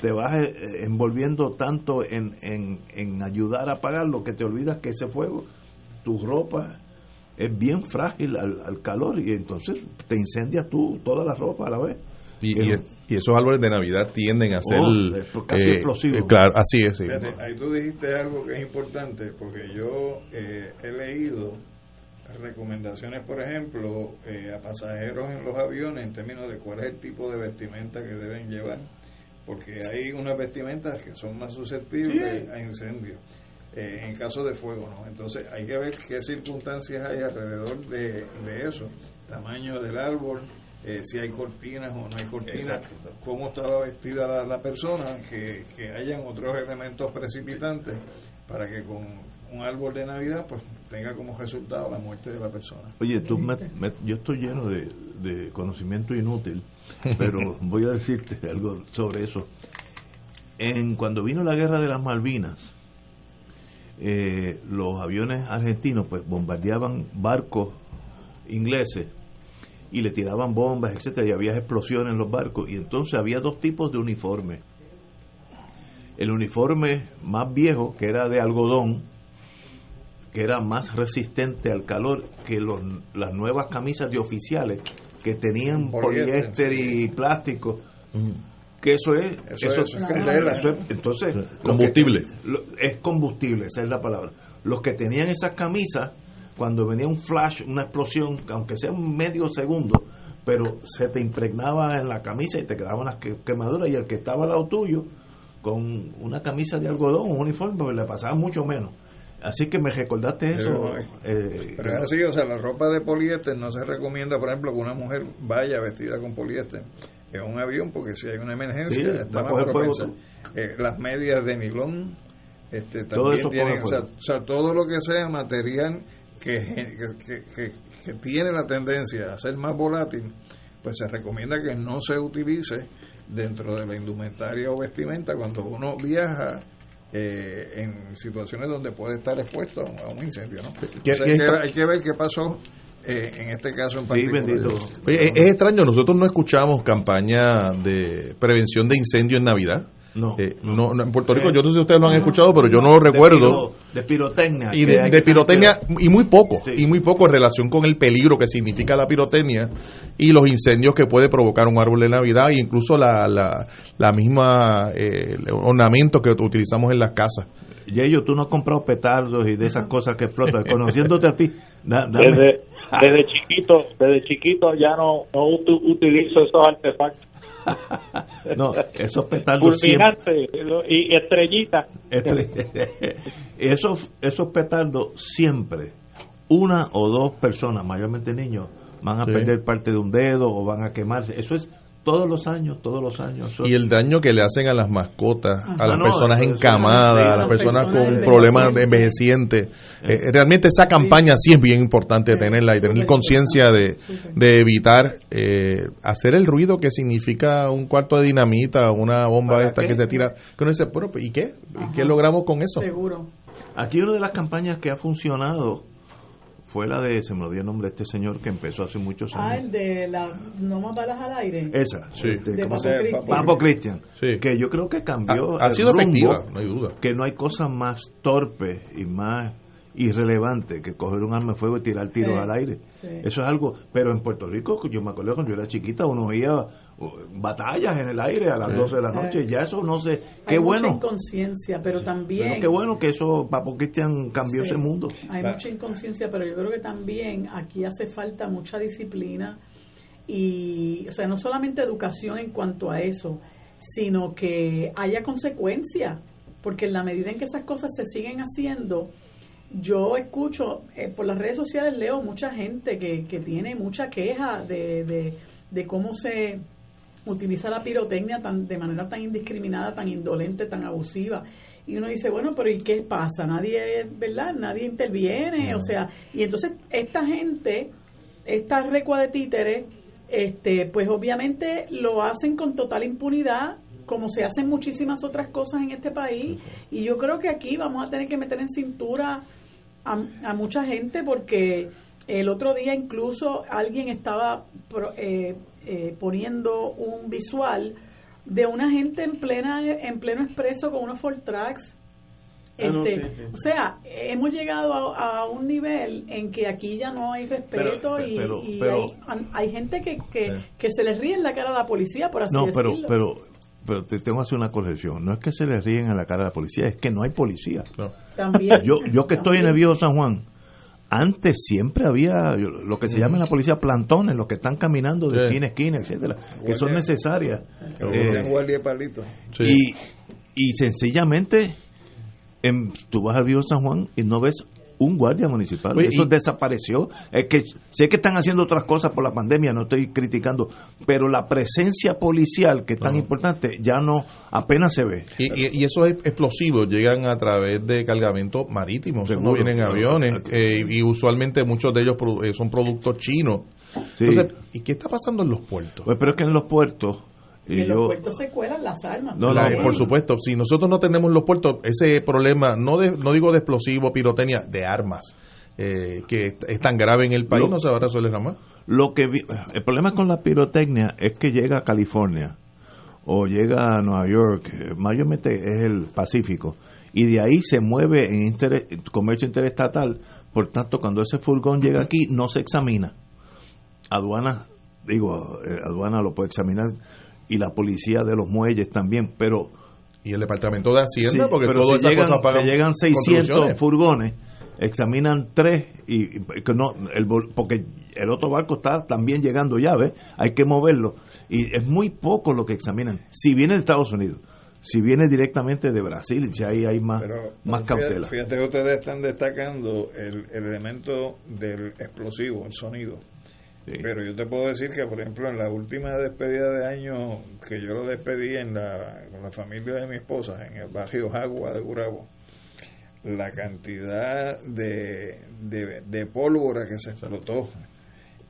te vas eh, envolviendo tanto en, en, en ayudar a apagarlo que te olvidas que ese fuego, tu ropa, es bien frágil al, al calor y entonces te incendias tú toda la ropa a la vez. Y, y- y esos árboles de Navidad tienden a ser Oh, es casi explosivo. eh, claro, así es. sí. Fíjate, ahí tú dijiste algo que es importante, porque yo eh, he leído recomendaciones, por ejemplo, eh, a pasajeros en los aviones en términos de cuál es el tipo de vestimenta que deben llevar, porque hay unas vestimentas que son más susceptibles a incendios. eh, en caso de fuego, ¿no? Entonces hay que ver qué circunstancias hay alrededor de, de eso, tamaño del árbol, eh, si hay cortinas o no hay cortinas, cómo estaba vestida la, la persona, que, que hayan otros elementos precipitantes para que con un árbol de Navidad pues tenga como resultado la muerte de la persona. Oye, tú me- me- yo estoy lleno de, de conocimiento inútil, pero voy a decirte algo sobre eso. En cuando vino la guerra de las Malvinas, eh, los aviones argentinos pues bombardeaban barcos ingleses y le tiraban bombas, etcétera, y había explosiones en los barcos y entonces había dos tipos de uniforme. El uniforme más viejo, que era de algodón, que era más resistente al calor que los- las nuevas camisas de oficiales que tenían Poliéster, y plástico. Que eso es, Eso eso, es- eso es candela. eso es- entonces lo que- Combustible. lo- es combustible, esa es la palabra. Los que tenían esas camisas, cuando venía un flash, una explosión, aunque sea un medio segundo, pero se te impregnaba en la camisa y te quedaban las que- quemaduras, y el que estaba al lado tuyo, con una camisa de algodón, un uniforme, pues le pasaba mucho menos. Así que me recordaste eso. Pero, eh, Pero es así, o sea, la ropa de poliéster no se recomienda, por ejemplo, que una mujer vaya vestida con poliéster en un avión, porque si hay una emergencia, Sí, está más propensa. Eh, las medias de nilón este, también tienen, o sea, fuego. o sea, todo lo que sea material que, que, que- que- que tiene la tendencia a ser más volátil, pues se recomienda que no se utilice dentro de la indumentaria o vestimenta cuando uno viaja eh, en situaciones donde puede estar expuesto a un incendio. ¿no? ¿Qué- O sea, qué hay, que, está- hay que ver qué pasó eh, en este caso en Sí, particular. bendito. Oye, es, es extraño, nosotros no escuchamos campaña de prevención de incendio en Navidad. No. Eh, no, no, en Puerto Rico, yo no sé si ustedes lo han escuchado, pero yo no lo recuerdo. De, piro- de pirotecnia. y de, pirotecnia y muy poco Sí. y muy poco en relación con el peligro que significa la pirotecnia y los incendios que puede provocar un árbol de navidad e incluso la, la, la misma eh, el ornamento que utilizamos en las casas Yeyo, tú no has comprado petardos y de esas cosas que explotan. Conociéndote a ti, da- Desde, desde chiquito, desde chiquito ya no, no utilizo esos artefactos. No, esos petardos siempre. Y estrellitas. Este- esos, esos petardos siempre, una o dos personas, mayormente niños, van a Sí. perder parte de un dedo o van a quemarse. Eso es todos los años, todos los años. Y el daño que le hacen a las mascotas a las no, personas encamadas a las personas personas con problemas de envejecientes Eh, realmente esa campaña sí es bien importante tenerla y tener conciencia de, de evitar eh, hacer el ruido que significa un cuarto de dinamita una bomba ¿Para esta qué? que se tira que uno dice ¿y qué? ¿Y qué logramos con eso? Seguro. Aquí una de las campañas que ha funcionado fue la de, se me olvidó el nombre de este señor que empezó hace muchos Ah, años. el de la no más balas al aire. Esa, Sí. este, De ¿cómo Papo se llama? Cristian. Papo Cristian. Sí. Que yo creo que cambió. Ha- ha el sido rumbo, efectiva, no hay duda. Que no hay cosa más torpe y más irrelevante que coger un arma de fuego y tirar tiros Sí, al aire. sí. Eso es algo, pero en Puerto Rico, yo me acuerdo cuando yo era chiquita, uno oía batallas en el aire a las Sí. 12 de la noche, ya eso no sé, qué Hay mucha bueno. inconsciencia, pero también... Pero qué bueno que eso, Papo Cristian cambió Sí, ese mundo. Hay mucha inconsciencia, pero yo creo que también aquí hace falta mucha disciplina y, o sea, no solamente educación en cuanto a eso, sino que haya consecuencias, porque en la medida en que esas cosas se siguen haciendo, yo escucho eh, por las redes sociales, leo mucha gente que, que tiene mucha queja de, de, de cómo se utiliza la pirotecnia tan, de manera tan indiscriminada, tan indolente, tan abusiva. Y uno dice, bueno, pero ¿y qué pasa? Nadie, ¿verdad? Nadie interviene, o sea, y entonces esta gente, esta recua de títeres, este, pues obviamente lo hacen con total impunidad, como se hacen muchísimas otras cosas en este país, y yo creo que aquí vamos a tener que meter en cintura a, a mucha gente porque el otro día incluso alguien estaba pro- eh, eh, poniendo un visual de una gente en plena en pleno expreso con unos Ford Tracks. Ah, no, Este, sí, sí. O sea, hemos llegado a, a un nivel en que aquí ya no hay respeto Pero- y, pero- y pero- hay, hay gente que, que, que se les ríe en la cara a la policía, por así No, pero, decirlo. pero, pero te tengo que hacer una corrección. No es que se le ríen a la cara a la policía, es que no hay policía. También. Yo, yo que estoy en el viejo San Juan, antes siempre había lo que se llama en la policía plantones, los que están caminando de Sí. esquina a esquina, etcétera, que son necesarias. Que Eh, y, y sencillamente en, tú vas al viejo San Juan y no ves un guardia municipal. Oye, Eso y- desapareció. Es que sé que están haciendo otras cosas por la pandemia, no estoy criticando, pero la presencia policial que es tan importante ya no apenas se ve. Y, y- y esos ex- explosivos llegan a través de cargamentos marítimos, no vienen en aviones, eh, y usualmente muchos de ellos eh, son productos chinos. Sí. Entonces, ¿y qué está pasando en los puertos? Pues, pero es que en los puertos y en los puertos se cuelan las armas. No, no, por supuesto, si nosotros no tenemos los puertos, ese problema, no de, no digo de explosivo, pirotecnia, de armas, eh, que es- tan grave en el país, Lo- no se va a resolver nada más. Lo que vi- el problema con la pirotecnia es que llega a California o llega a Nueva York, eh, mayormente es el Pacífico, y de ahí se mueve en inter- comercio interestatal. Por tanto, cuando ese furgón llega aquí, no se examina. Aduana, digo, eh, aduana lo puede examinar y la policía de los muelles también, pero y el departamento de Hacienda, porque pero todas si esas llegan, cosas si llegan 600 contribuciones. furgones examinan tres y, y que no el porque el otro barco está también llegando ya ves hay que moverlo y es muy poco lo que examinan si viene de Estados Unidos si viene directamente de Brasil ya ahí hay más más Fíjate- cautela Fíjate que ustedes están destacando el, el elemento del explosivo, el sonido. Pero yo te puedo decir que, por ejemplo, en la última despedida de año que yo lo despedí en la, con la familia de mi esposa, en el barrio Jagua de Gurabo, la cantidad de, de, de pólvora que se explotó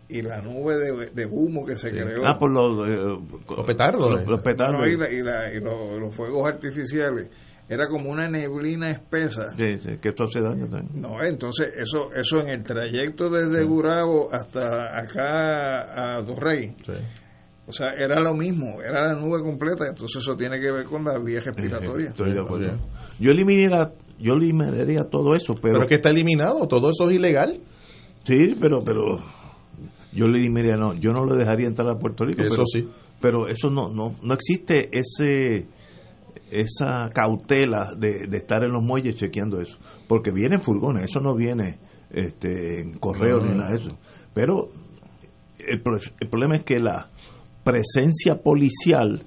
y la nube de, de humo que se creó. ah por los, eh, Los petardos, los, eh. los petardos. No, y la- y la- y lo- los fuegos artificiales. Era como una neblina espesa. Sí, sí, que esto hace daño también No, entonces eso eso en el trayecto desde Gurabo hasta acá a Torrey. O sea, era lo mismo, era la nube completa, entonces eso tiene que ver con la vía respiratoria. Estoy de acuerdo. yo eliminaría yo eliminaría todo eso pero, Pero es que está eliminado, todo eso es ilegal. Sí, pero pero yo le diría no, yo no lo dejaría entrar a Puerto Rico. Eso pero, sí. Pero eso no no no existe ese esa cautela de, de estar en los muelles chequeando eso, porque vienen furgones, eso no viene este en correo No. ni nada de eso. Pero el, el problema es que la presencia policial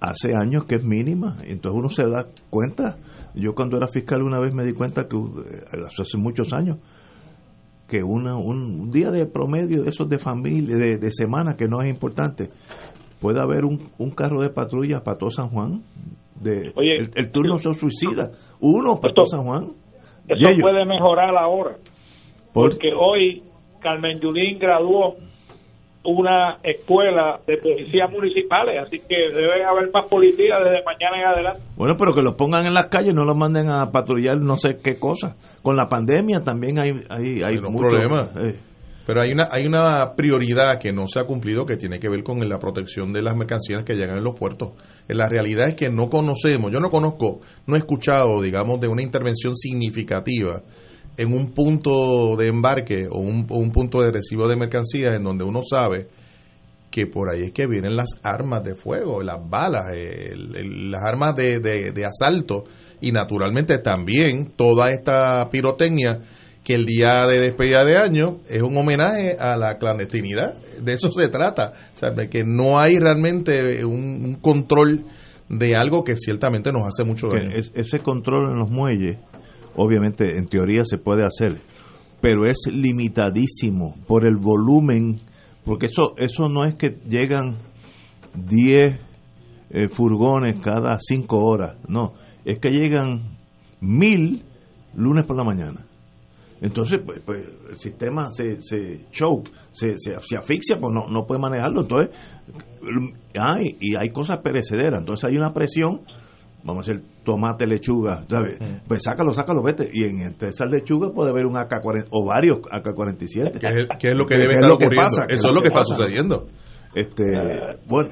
hace años que es mínima, entonces uno se da cuenta. Yo cuando era fiscal una vez me di cuenta que eh, hace muchos años que una, un, un día de promedio de esos de familia, de, de semana, que no es importante, puede haber un, un carro de patrulla para todo San Juan. De, Oye, el, el turno se suicida. Uno para todo San Juan. Eso puede mejorar ahora. Por- Porque hoy Carmen Yulín graduó una escuela de policías municipales, así que debe haber más policías desde mañana en adelante. Bueno, pero que los pongan en las calles, no los manden a patrullar no sé qué cosa. Con la pandemia también hay hay, hay un mucho- problema. eh, Pero hay una, hay una prioridad que no se ha cumplido que tiene que ver con la protección de las mercancías que llegan en los puertos. La realidad es que no conocemos, yo no conozco, no he escuchado, digamos, de una intervención significativa en un punto de embarque o un, un punto de recibo de mercancías en donde uno sabe que por ahí es que vienen las armas de fuego, las balas, las armas de, de, asalto y naturalmente también toda esta pirotecnia que el día de despedida de año es un homenaje a la clandestinidad. De eso se trata, ¿sabe? que no hay realmente un, control de algo que ciertamente nos hace mucho daño. ese control en los muelles, obviamente en teoría se puede hacer, pero es limitadísimo por el volumen, porque eso, eso no es que llegan 10 eh, furgones cada 5 horas, no, es que llegan mil lunes por la mañana. Entonces, pues, pues, el sistema se, se choke, se, se, asfixia, pues no, no puede manejarlo. Entonces, hay, y hay cosas perecederas. Entonces, hay una presión. Vamos a hacer tomate, lechuga, ¿sabes? Pues sácalo, sácalo, vete. Y en entre esas lechugas puede haber un AK-40 o varios AK-47. ¿Qué es, lo que debe estar ocurriendo? Eso es lo que, está sucediendo. Este, bueno,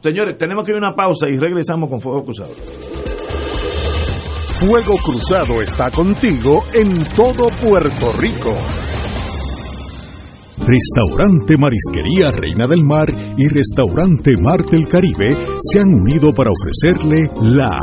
señores, tenemos que ir a una pausa y regresamos con Fuego Cruzado. Fuego Cruzado está contigo en todo Puerto Rico. Restaurante Marisquería Reina del Mar y Restaurante Mar del Caribe se han unido para ofrecerle la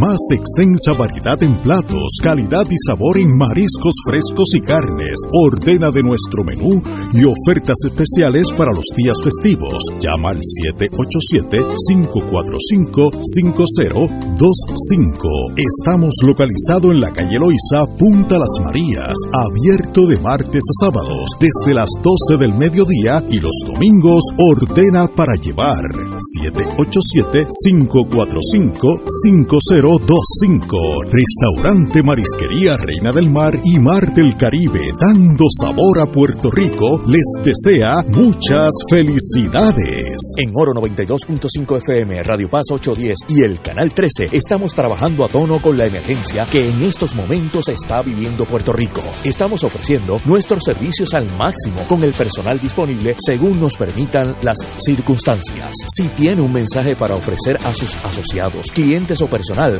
más extensa variedad en platos, calidad y sabor en mariscos frescos y carnes. Ordena de nuestro menú y ofertas especiales para los días festivos. Llama al 787-545-5025. Estamos localizados en la calle Loiza, Punta Las Marías, abierto de martes a sábados desde las 12 del mediodía y los domingos ordena para llevar. 787-545-5025. 25 Restaurante Marisquería Reina del Mar y Mar del Caribe, dando sabor a Puerto Rico, les desea muchas felicidades. En Oro 92.5 FM, Radio Paz 810 y el Canal 13 estamos trabajando a tono con la emergencia que en estos momentos está viviendo Puerto Rico. Estamos ofreciendo nuestros servicios al máximo con el personal disponible según nos permitan las circunstancias. Si tiene un mensaje para ofrecer a sus asociados, clientes o personal,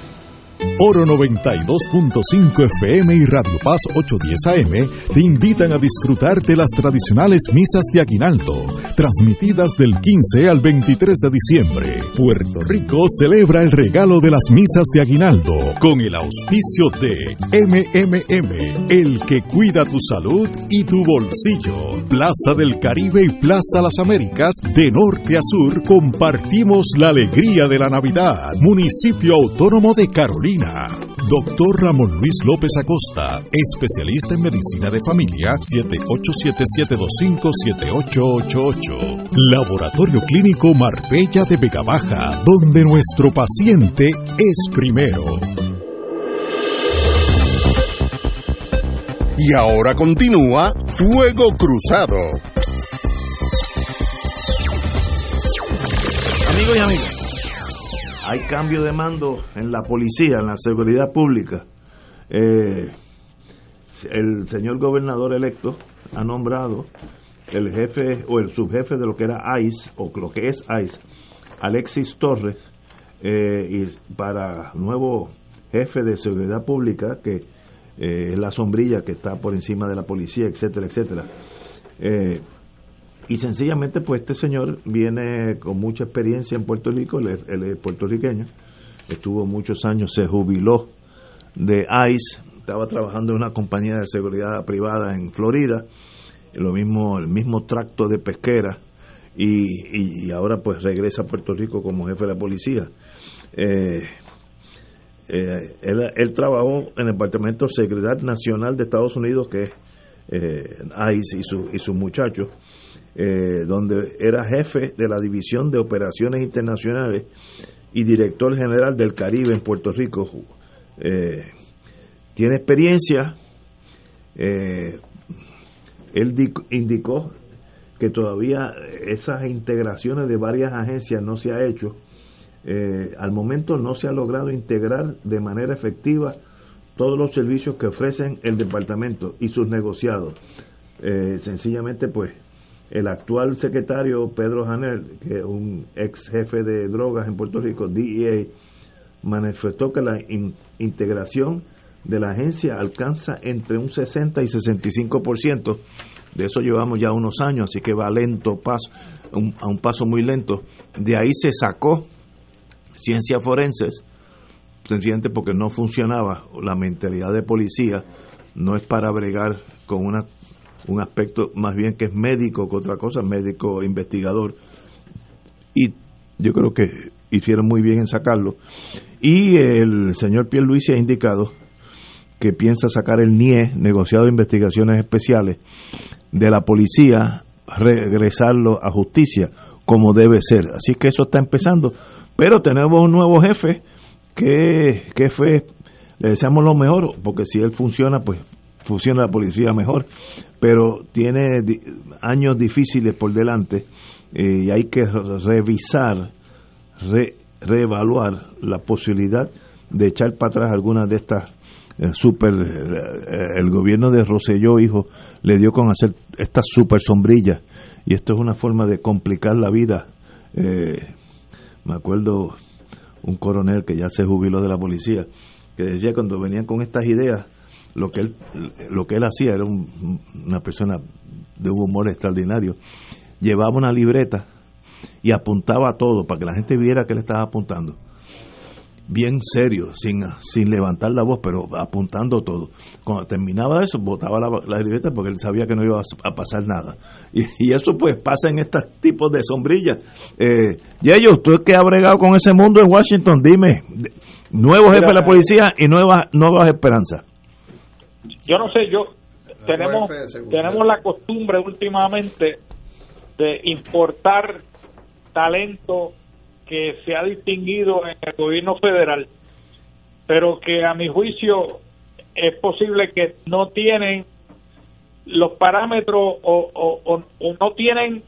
Oro 92.5 FM y Radio Paz 810 AM te invitan a disfrutar de las tradicionales misas de Aguinaldo, transmitidas del 15 al 23 de diciembre. Puerto Rico celebra el regalo de las misas de Aguinaldo con el auspicio de MMM, el que cuida tu salud y tu bolsillo. Plaza del Caribe y Plaza Las Américas, de norte a sur, compartimos la alegría de la Navidad. Municipio Autónomo de Carolina Doctor Ramón Luis López Acosta, especialista en medicina de familia, 787-255-7888. Laboratorio Clínico Marbella de Vega Baja, donde nuestro paciente es primero. Y ahora continúa Fuego Cruzado. Amigos y amigas hay cambio de mando en la policía, en la seguridad pública. Eh, el señor gobernador electo ha nombrado el jefe o el subjefe de lo que era ICE o lo que es ICE, Alexis Torres, eh, y para nuevo jefe de seguridad pública, que eh, es la sombrilla que está por encima de la policía, etcétera, etcétera. Y sencillamente, pues este señor viene con mucha experiencia en Puerto Rico, él es, puertorriqueño, estuvo muchos años, se jubiló de ICE, estaba trabajando en una compañía de seguridad privada en Florida, lo mismo, el mismo tracto de pesquera, y, ahora pues regresa a Puerto Rico como jefe de la policía. Eh, eh, él, trabajó en el Departamento de Seguridad Nacional de Estados Unidos, que es eh, ICE y, su, y sus muchachos, eh, donde era jefe de la División de Operaciones Internacionales y director general del Caribe en Puerto Rico. Eh, tiene experiencia, eh, él indicó que todavía esas integraciones de varias agencias no se ha hecho. Eh, al momento no se ha logrado integrar de manera efectiva todos los servicios que ofrecen el departamento y sus negociados. Eh, sencillamente, pues, el actual secretario Pedro Janel, que es un ex jefe de drogas en Puerto Rico, DEA, manifestó que la integración de la agencia alcanza entre un 60 y 65%. De eso llevamos ya unos años, así que va lento, a un paso muy lento. De ahí se sacó ciencias forenses, sencillamente porque no funcionaba. La mentalidad de policía no es para bregar con una, un aspecto más bien que es médico que otra cosa, médico investigador. Y yo creo que hicieron muy bien en sacarlo. Y el señor Luis ha indicado que piensa sacar el NIE, negociado de investigaciones especiales, de la policía, regresarlo a justicia, como debe ser. Así que eso está empezando. Pero tenemos un nuevo jefe que, fue, le deseamos lo mejor, porque si él funciona, pues funciona la policía mejor. Pero tiene años difíciles por delante eh, y hay que revisar, reevaluar la posibilidad de echar para atrás algunas de estas super eh, el gobierno de Roselló hijo le dio con hacer estas super sombrillas y esto es una forma de complicar la vida eh, me acuerdo un coronel que ya se jubiló de la policía que decía cuando venían con estas ideas lo que él lo que él hacía era una persona de un humor extraordinario llevaba una libreta y apuntaba todo para que la gente viera que le estaba apuntando bien serio, sin, sin levantar la voz, pero apuntando todo. Cuando terminaba eso, botaba la, la libreta porque él sabía que no iba a, pasar nada. Y, eso pues pasa en estos tipos de sombrillas. Eh, Yeyo, tú que has bregado con ese mundo en Washington, dime, nuevo jefe de la policía y nuevas, nuevas esperanzas. Yo no sé, yo tenemos, tenemos la costumbre últimamente de importar talento que se ha distinguido en el gobierno federal, pero que a mi juicio es posible que no tienen los parámetros o, no tienen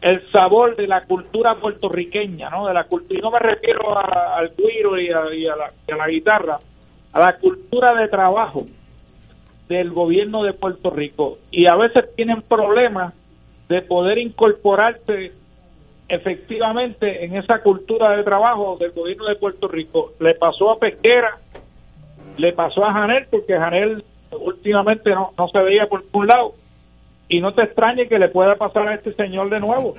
el sabor de la cultura puertorriqueña, ¿no? De la cultura, y no me refiero al cuiro y a, la, a la guitarra, a la cultura de trabajo del gobierno de Puerto Rico. Y a veces tienen problemas de poder incorporarse efectivamente en esa cultura de trabajo del gobierno de Puerto Rico. Le pasó a Pesquera, le pasó a Janel, porque Janel últimamente no, no se veía por ningún lado. Y no te extrañe que le pueda pasar a este señor de nuevo.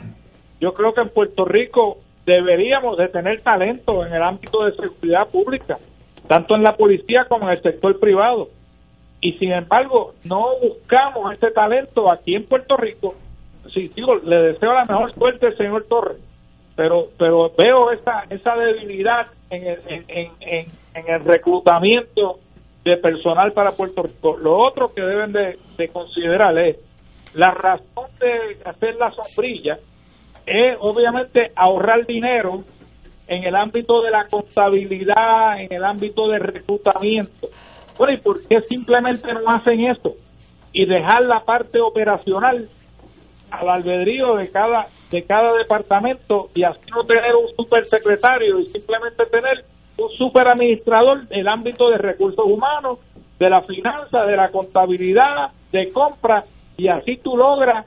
Yo creo que en Puerto Rico deberíamos de tener talento en el ámbito de seguridad pública, tanto en la policía como en el sector privado. Y sin embargo, no buscamos este talento aquí en Puerto Rico sí, digo, le deseo la mejor suerte al señor Torres, pero pero veo esa esa debilidad en el, en, en, en el reclutamiento de personal para Puerto Rico. Lo otro que deben de, de considerar es la razón de hacer la sombrilla es obviamente ahorrar dinero en el ámbito de la contabilidad, en el ámbito de reclutamiento. Bueno, ¿y por qué simplemente no hacen eso? Y dejar la parte operacional al albedrío de cada de cada departamento y así no tener un supersecretario y simplemente tener un superadministrador del ámbito de recursos humanos, de la finanza, de la contabilidad, de compra y así tú logras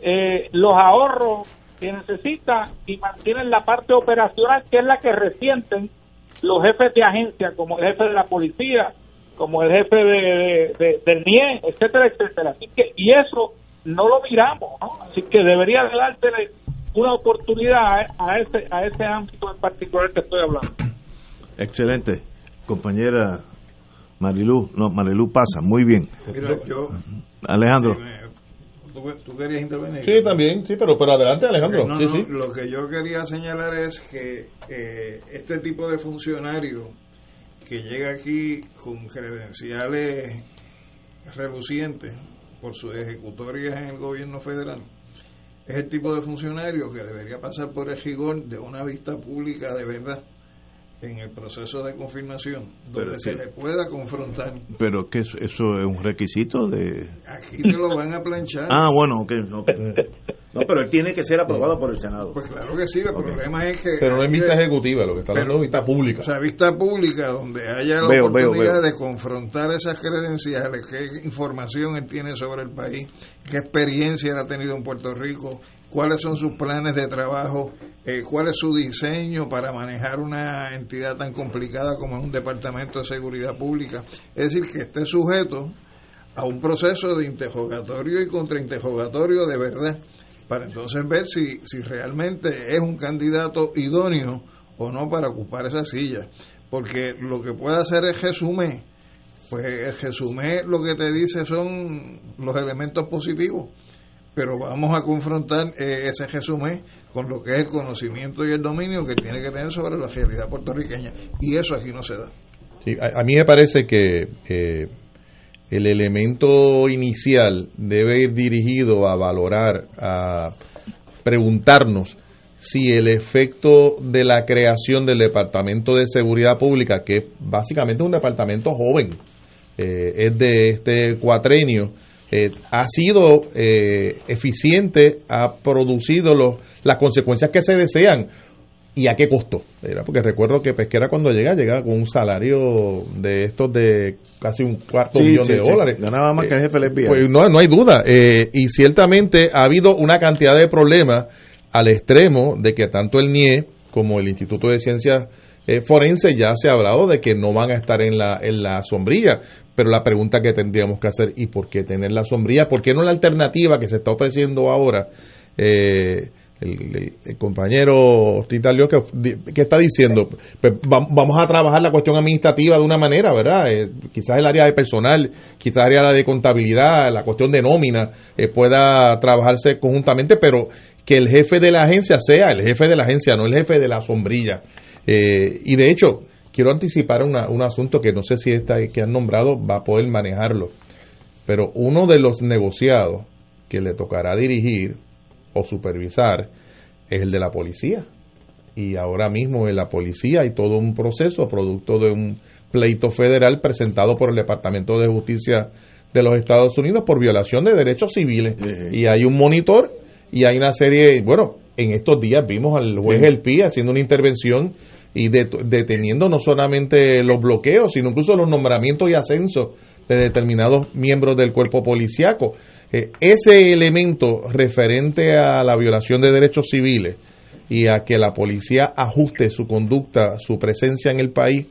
eh, los ahorros que necesitas y mantienes la parte operacional que es la que resienten los jefes de agencia como el jefe de la policía como el jefe de, del NIE, etcétera, etcétera. Así que, y eso no lo miramos, Así que debería de dársele una oportunidad a ese, a ese ámbito en particular que estoy hablando. Excelente, compañera Marilu, no, Marilu pasa, muy bien. Alejandro. ¿Tú querías intervenir? Sí, también, sí, pero, pero adelante, Alejandro. Lo que yo quería señalar es que eh, este tipo de funcionario que llega aquí con credenciales relucientes, por sus ejecutorias en el gobierno federal, es el tipo de funcionario que debería pasar por el rigor de una vista pública de verdad en el proceso de confirmación, donde Pero se que- le pueda confrontar. Pero que eso, eso es un requisito de... Aquí te lo van a planchar. Ah, bueno, ok. No, no, pero él tiene que ser aprobado por el Senado. Pues claro que sí, el problema es que... Pero no es vista de- ejecutiva, lo que está hablando es vista pública. O sea, vista pública donde haya la Veo, veo, oportunidad veo. de confrontar esas credenciales, qué información él tiene sobre el país, qué experiencia él ha tenido en Puerto Rico, cuáles son sus planes de trabajo, eh, cuál es su diseño para manejar una entidad tan complicada como es un departamento de seguridad pública. Es decir, que esté sujeto a un proceso de interrogatorio y contrainterrogatorio de verdad, para entonces ver si, si realmente es un candidato idóneo o no para ocupar esa silla. Porque lo que puede hacer es resumen, pues el resumen lo que te dice son los elementos positivos, pero vamos a confrontar eh, ese resumen con lo que es el conocimiento y el dominio que tiene que tener sobre la realidad puertorriqueña. Y eso aquí no se da. Sí, a, a mí me parece que eh, el elemento inicial debe ir dirigido a valorar, a preguntarnos si el efecto de la creación del Departamento de Seguridad Pública, que es básicamente un departamento joven, eh, es de este cuatrenio, eh, ha sido eh, eficiente, ha producido los, las consecuencias que se desean y a qué costo. Era porque recuerdo que Pesquera cuando llega, llega con un salario de estos de casi un cuarto Sí, millón sí, de sí. dólares. Ganaba más que el jefe FBI. Pues no, no hay duda. Eh, y ciertamente ha habido una cantidad de problemas al extremo de que tanto el NIE como el Instituto de Ciencias eh, Forenses ya se ha hablado de que no van a estar en la, en la sombrilla. Pero la pregunta que tendríamos que hacer, ¿y por qué tener la sombrilla? ¿Por qué no la alternativa que se está ofreciendo ahora? Eh, el, compañero Titalio que, que está diciendo, pues va- vamos a trabajar la cuestión administrativa de una manera, ¿verdad? Eh, quizás el área de personal, quizás el área de contabilidad, la cuestión de nómina eh, pueda trabajarse conjuntamente, pero que el jefe de la agencia sea el jefe de la agencia, no el jefe de la sombrilla. Eh, y de hecho, quiero anticipar una- un asunto que no sé si esta que han nombrado va a poder manejarlo, pero uno de los negociados que le tocará dirigir o supervisar es el de la policía. Y ahora mismo en la policía hay todo un proceso producto de un pleito federal presentado por el Departamento de Justicia de los Estados Unidos por violación de derechos civiles. Y hay un monitor y hay una serie, bueno, en estos días vimos al juez Sí. El Pi haciendo una intervención y det- deteniendo no solamente los bloqueos, sino incluso los nombramientos y ascensos de determinados miembros del cuerpo policiaco. Eh, ese elemento referente a la violación de derechos civiles y a que la policía ajuste su conducta, su presencia en el país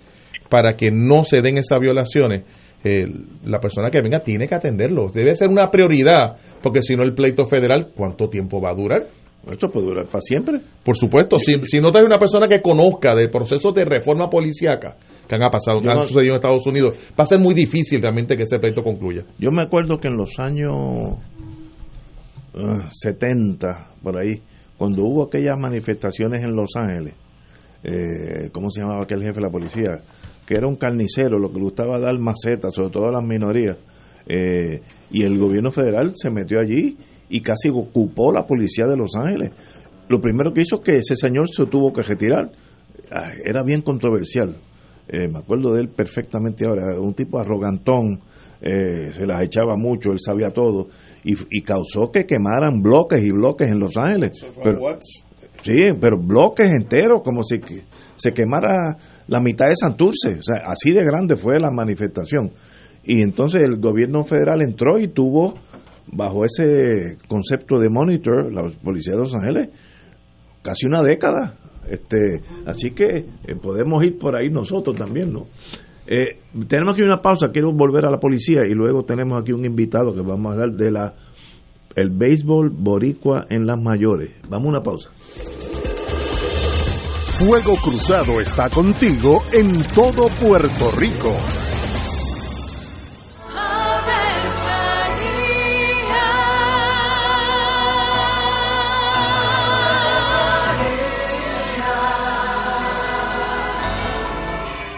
para que no se den esas violaciones, eh, la persona que venga tiene que atenderlo. Debe ser una prioridad, porque si no el pleito federal, ¿cuánto tiempo va a durar? Esto puede durar para siempre. Por supuesto, si, si no traes una persona que conozca del proceso de reforma policíaca que han pasado, que han no- sucedido en Estados Unidos, va a ser muy difícil realmente que ese pleito concluya. Yo me acuerdo que en los años ah, 70, por ahí, cuando hubo aquellas manifestaciones en Los Ángeles, eh, ¿cómo se llamaba aquel jefe de la policía? Que era un carnicero, lo que le gustaba dar macetas, sobre todo a las minorías. Eh, y el gobierno federal se metió allí y casi ocupó la policía de Los Ángeles. Lo primero que hizo es que ese señor se tuvo que retirar. Ah, Era bien controversial. Eh, me acuerdo de él perfectamente ahora, un tipo arrogantón, eh, se las echaba mucho, él sabía todo, y, y causó que quemaran bloques y bloques en Los Ángeles. Pero- sí, pero bloques enteros, como si que- se quemara la mitad de Santurce, o sea, así de grande fue la manifestación. Y entonces el gobierno federal entró y tuvo, bajo ese concepto de monitor, la policía de Los Ángeles, casi una década. Este, así que eh, podemos ir por ahí nosotros también, ¿no? Eh, tenemos aquí una pausa, quiero volver a la policía y luego tenemos aquí un invitado que vamos a hablar de la el béisbol boricua en las mayores. Vamos a una pausa. Fuego Cruzado está contigo en todo Puerto Rico.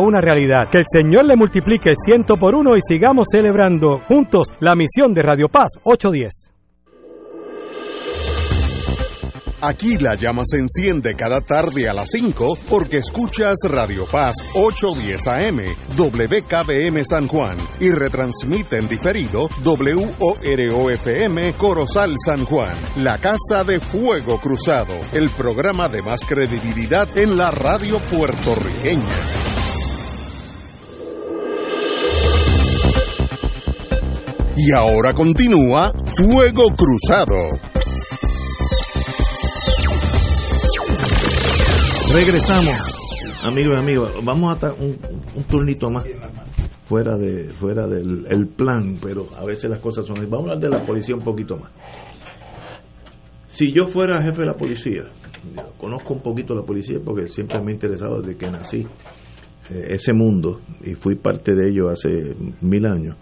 una realidad. Que el Señor le multiplique ciento por uno y sigamos celebrando juntos la misión de Radio Paz 810. Aquí la llama se enciende cada tarde a las 5 porque escuchas Radio Paz 810 AM, WKBM San Juan y retransmite en diferido WOROFM Corozal San Juan, la Casa de Fuego Cruzado, el programa de más credibilidad en la radio puertorriqueña. Y ahora continúa Fuego Cruzado. Regresamos, amigos y amigos. Vamos a estar un, un turnito más fuera de fuera del el plan, pero a veces las cosas son. Vamos a hablar de la policía un poquito más. Si yo fuera jefe de la policía, conozco un poquito la policía porque siempre me ha interesado desde que nací eh, ese mundo y fui parte de ello hace mil años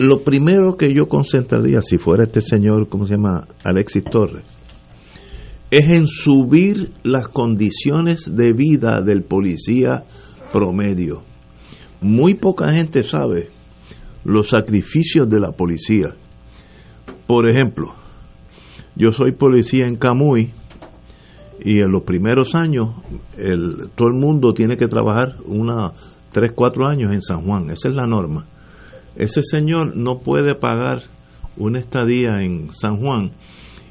lo primero que yo concentraría, si fuera este señor, ¿cómo se llama? Alexis Torres, es en subir las condiciones de vida del policía promedio. Muy poca gente sabe los sacrificios de la policía. Por ejemplo, yo soy policía en Camuy y en los primeros años el, todo el mundo tiene que trabajar una 3, 4 años en San Juan. Esa es la norma ese señor no puede pagar una estadía en San Juan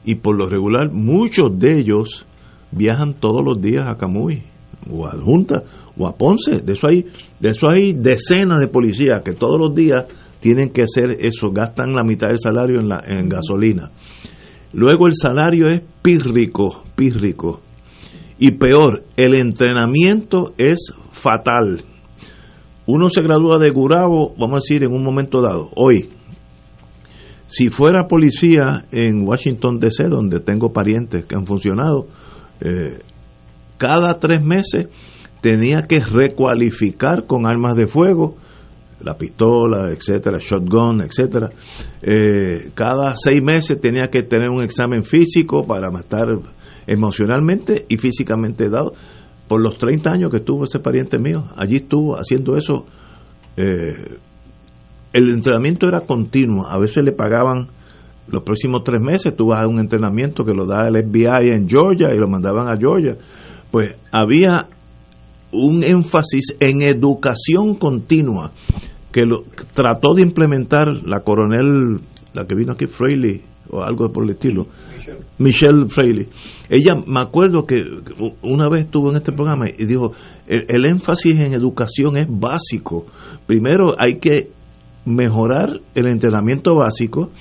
y por lo regular muchos de ellos viajan todos los días a Camuy o a Junta o a Ponce. De eso hay, de eso hay decenas de policías que todos los días tienen que hacer eso, gastan la mitad del salario en, la, en gasolina. Luego el salario es pírrico, pírrico. Y peor, el entrenamiento es fatal uno se gradúa de Gurabo, vamos a decir, en un momento dado, hoy. Si fuera policía en Washington DC, donde tengo parientes que han funcionado, eh, cada tres meses tenía que recualificar con armas de fuego, la pistola, etcétera, shotgun, etcétera. Eh, cada seis meses tenía que tener un examen físico para estar emocionalmente y físicamente dado por los 30 años que estuvo ese pariente mío, allí estuvo haciendo eso. Eh, el entrenamiento era continuo, a veces le pagaban los próximos tres meses, tú vas a un entrenamiento que lo da el FBI en Georgia y lo mandaban a Georgia. Pues había un énfasis en educación continua que lo trató de implementar la coronel, la que vino aquí, Fraley, o algo por el estilo. Michelle Fraley. Ella, me acuerdo que una vez estuvo en este programa y dijo, el, el énfasis en educación es básico. Primero hay que mejorar el entrenamiento básico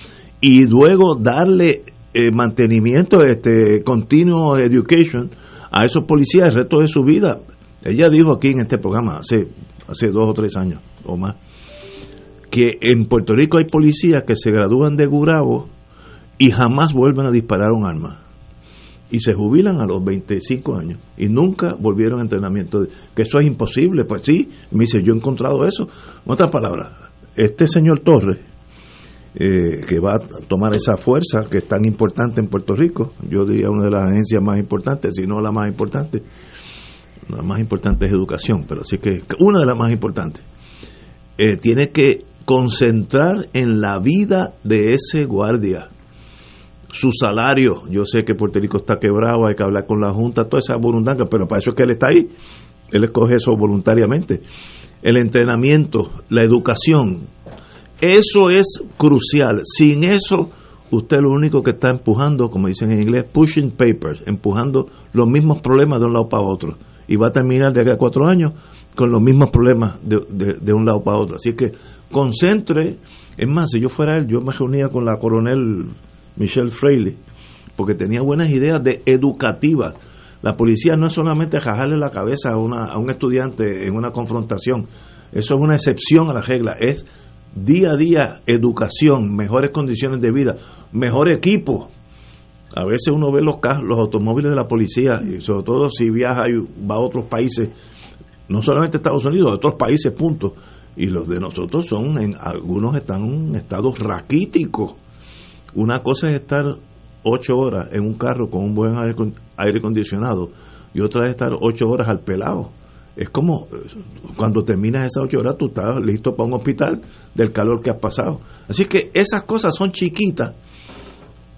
y luego darle eh, mantenimiento, este continuo education a esos policías el resto de su vida. Ella dijo aquí en este programa hace, hace dos o tres años o más que en Puerto Rico hay policías que se gradúan de Gurabo y jamás vuelven a disparar un arma. Y se jubilan a los 25 años y nunca volvieron a entrenamiento. Que eso es imposible. Pues sí, me dice, yo he encontrado eso. En otras palabras, este señor Torres, eh, que va a tomar esa fuerza que es tan importante en Puerto Rico, yo diría una de las agencias más importantes, si no la más importante, la más importante es educación, pero sí que una de las más importantes, eh, tiene que concentrar en la vida de ese guardia, su salario. Yo sé que Puerto Rico está quebrado, hay que hablar con la Junta, toda esa voluntad, pero para eso es que él está ahí. Él escoge eso voluntariamente. El entrenamiento, la educación, eso es crucial. Sin eso, usted lo único que está empujando, como dicen en inglés, pushing papers, empujando los mismos problemas de un lado para otro. Y va a terminar de acá a cuatro años con los mismos problemas de, de, de un lado para otro. Así que concentre. Es más, si yo fuera él, yo me reunía con la coronel Michelle Fraley, porque tenía buenas ideas de educativas. La policía no es solamente jajarle la cabeza a, una, a un estudiante en una confrontación, eso es una excepción a la regla, es día a día educación, mejores condiciones de vida, mejor equipo. A veces uno ve los, los automóviles de la policía, y sobre todo si viaja y va a otros países, no solamente Estados Unidos, otros países, punto y los de nosotros son, en algunos están en estado raquítico. Una cosa es estar ocho horas en un carro con un buen aire, acondicionado y otra es estar ocho horas al pelado. Es como cuando terminas esas ocho horas tú estás listo para un hospital del calor que has pasado. Así que esas cosas son chiquitas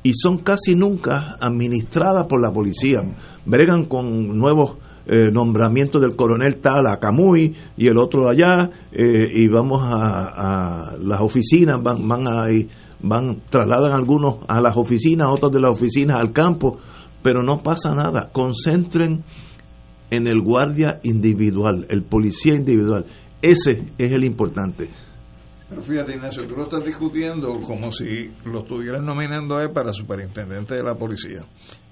y son casi nunca administradas por la policía. Bregan con nuevos eh, nombramiento del coronel tal a Camuy y el otro allá, eh, y vamos a, a, las oficinas, van, van ahí, van, trasladan algunos a las oficinas, otros de las oficinas al campo, pero no pasa nada. Concentren en el guardia individual, el policía individual. Ese es el importante. Pero fíjate, Ignacio, tú lo estás discutiendo como si lo estuvieran nominando a él para superintendente de la policía.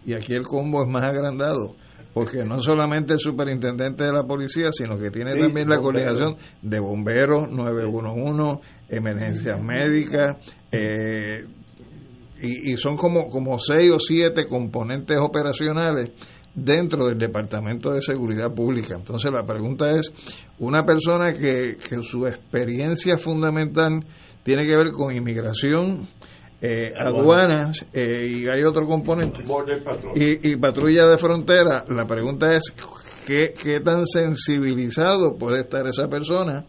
Y aquí el combo es más agrandado porque no solamente el superintendente de la policía, sino que tiene sí, también la coordinación de bomberos, 911, emergencias médicas, eh, y, y, son como, como seis o siete componentes operacionales dentro del Departamento de Seguridad Pública. Entonces la pregunta es, una persona que, que su experiencia fundamental tiene que ver con inmigración, eh, aduanas eh, y hay otro componente. Y, y, patrulla de frontera la pregunta es ¿qué, qué tan sensibilizado puede estar esa persona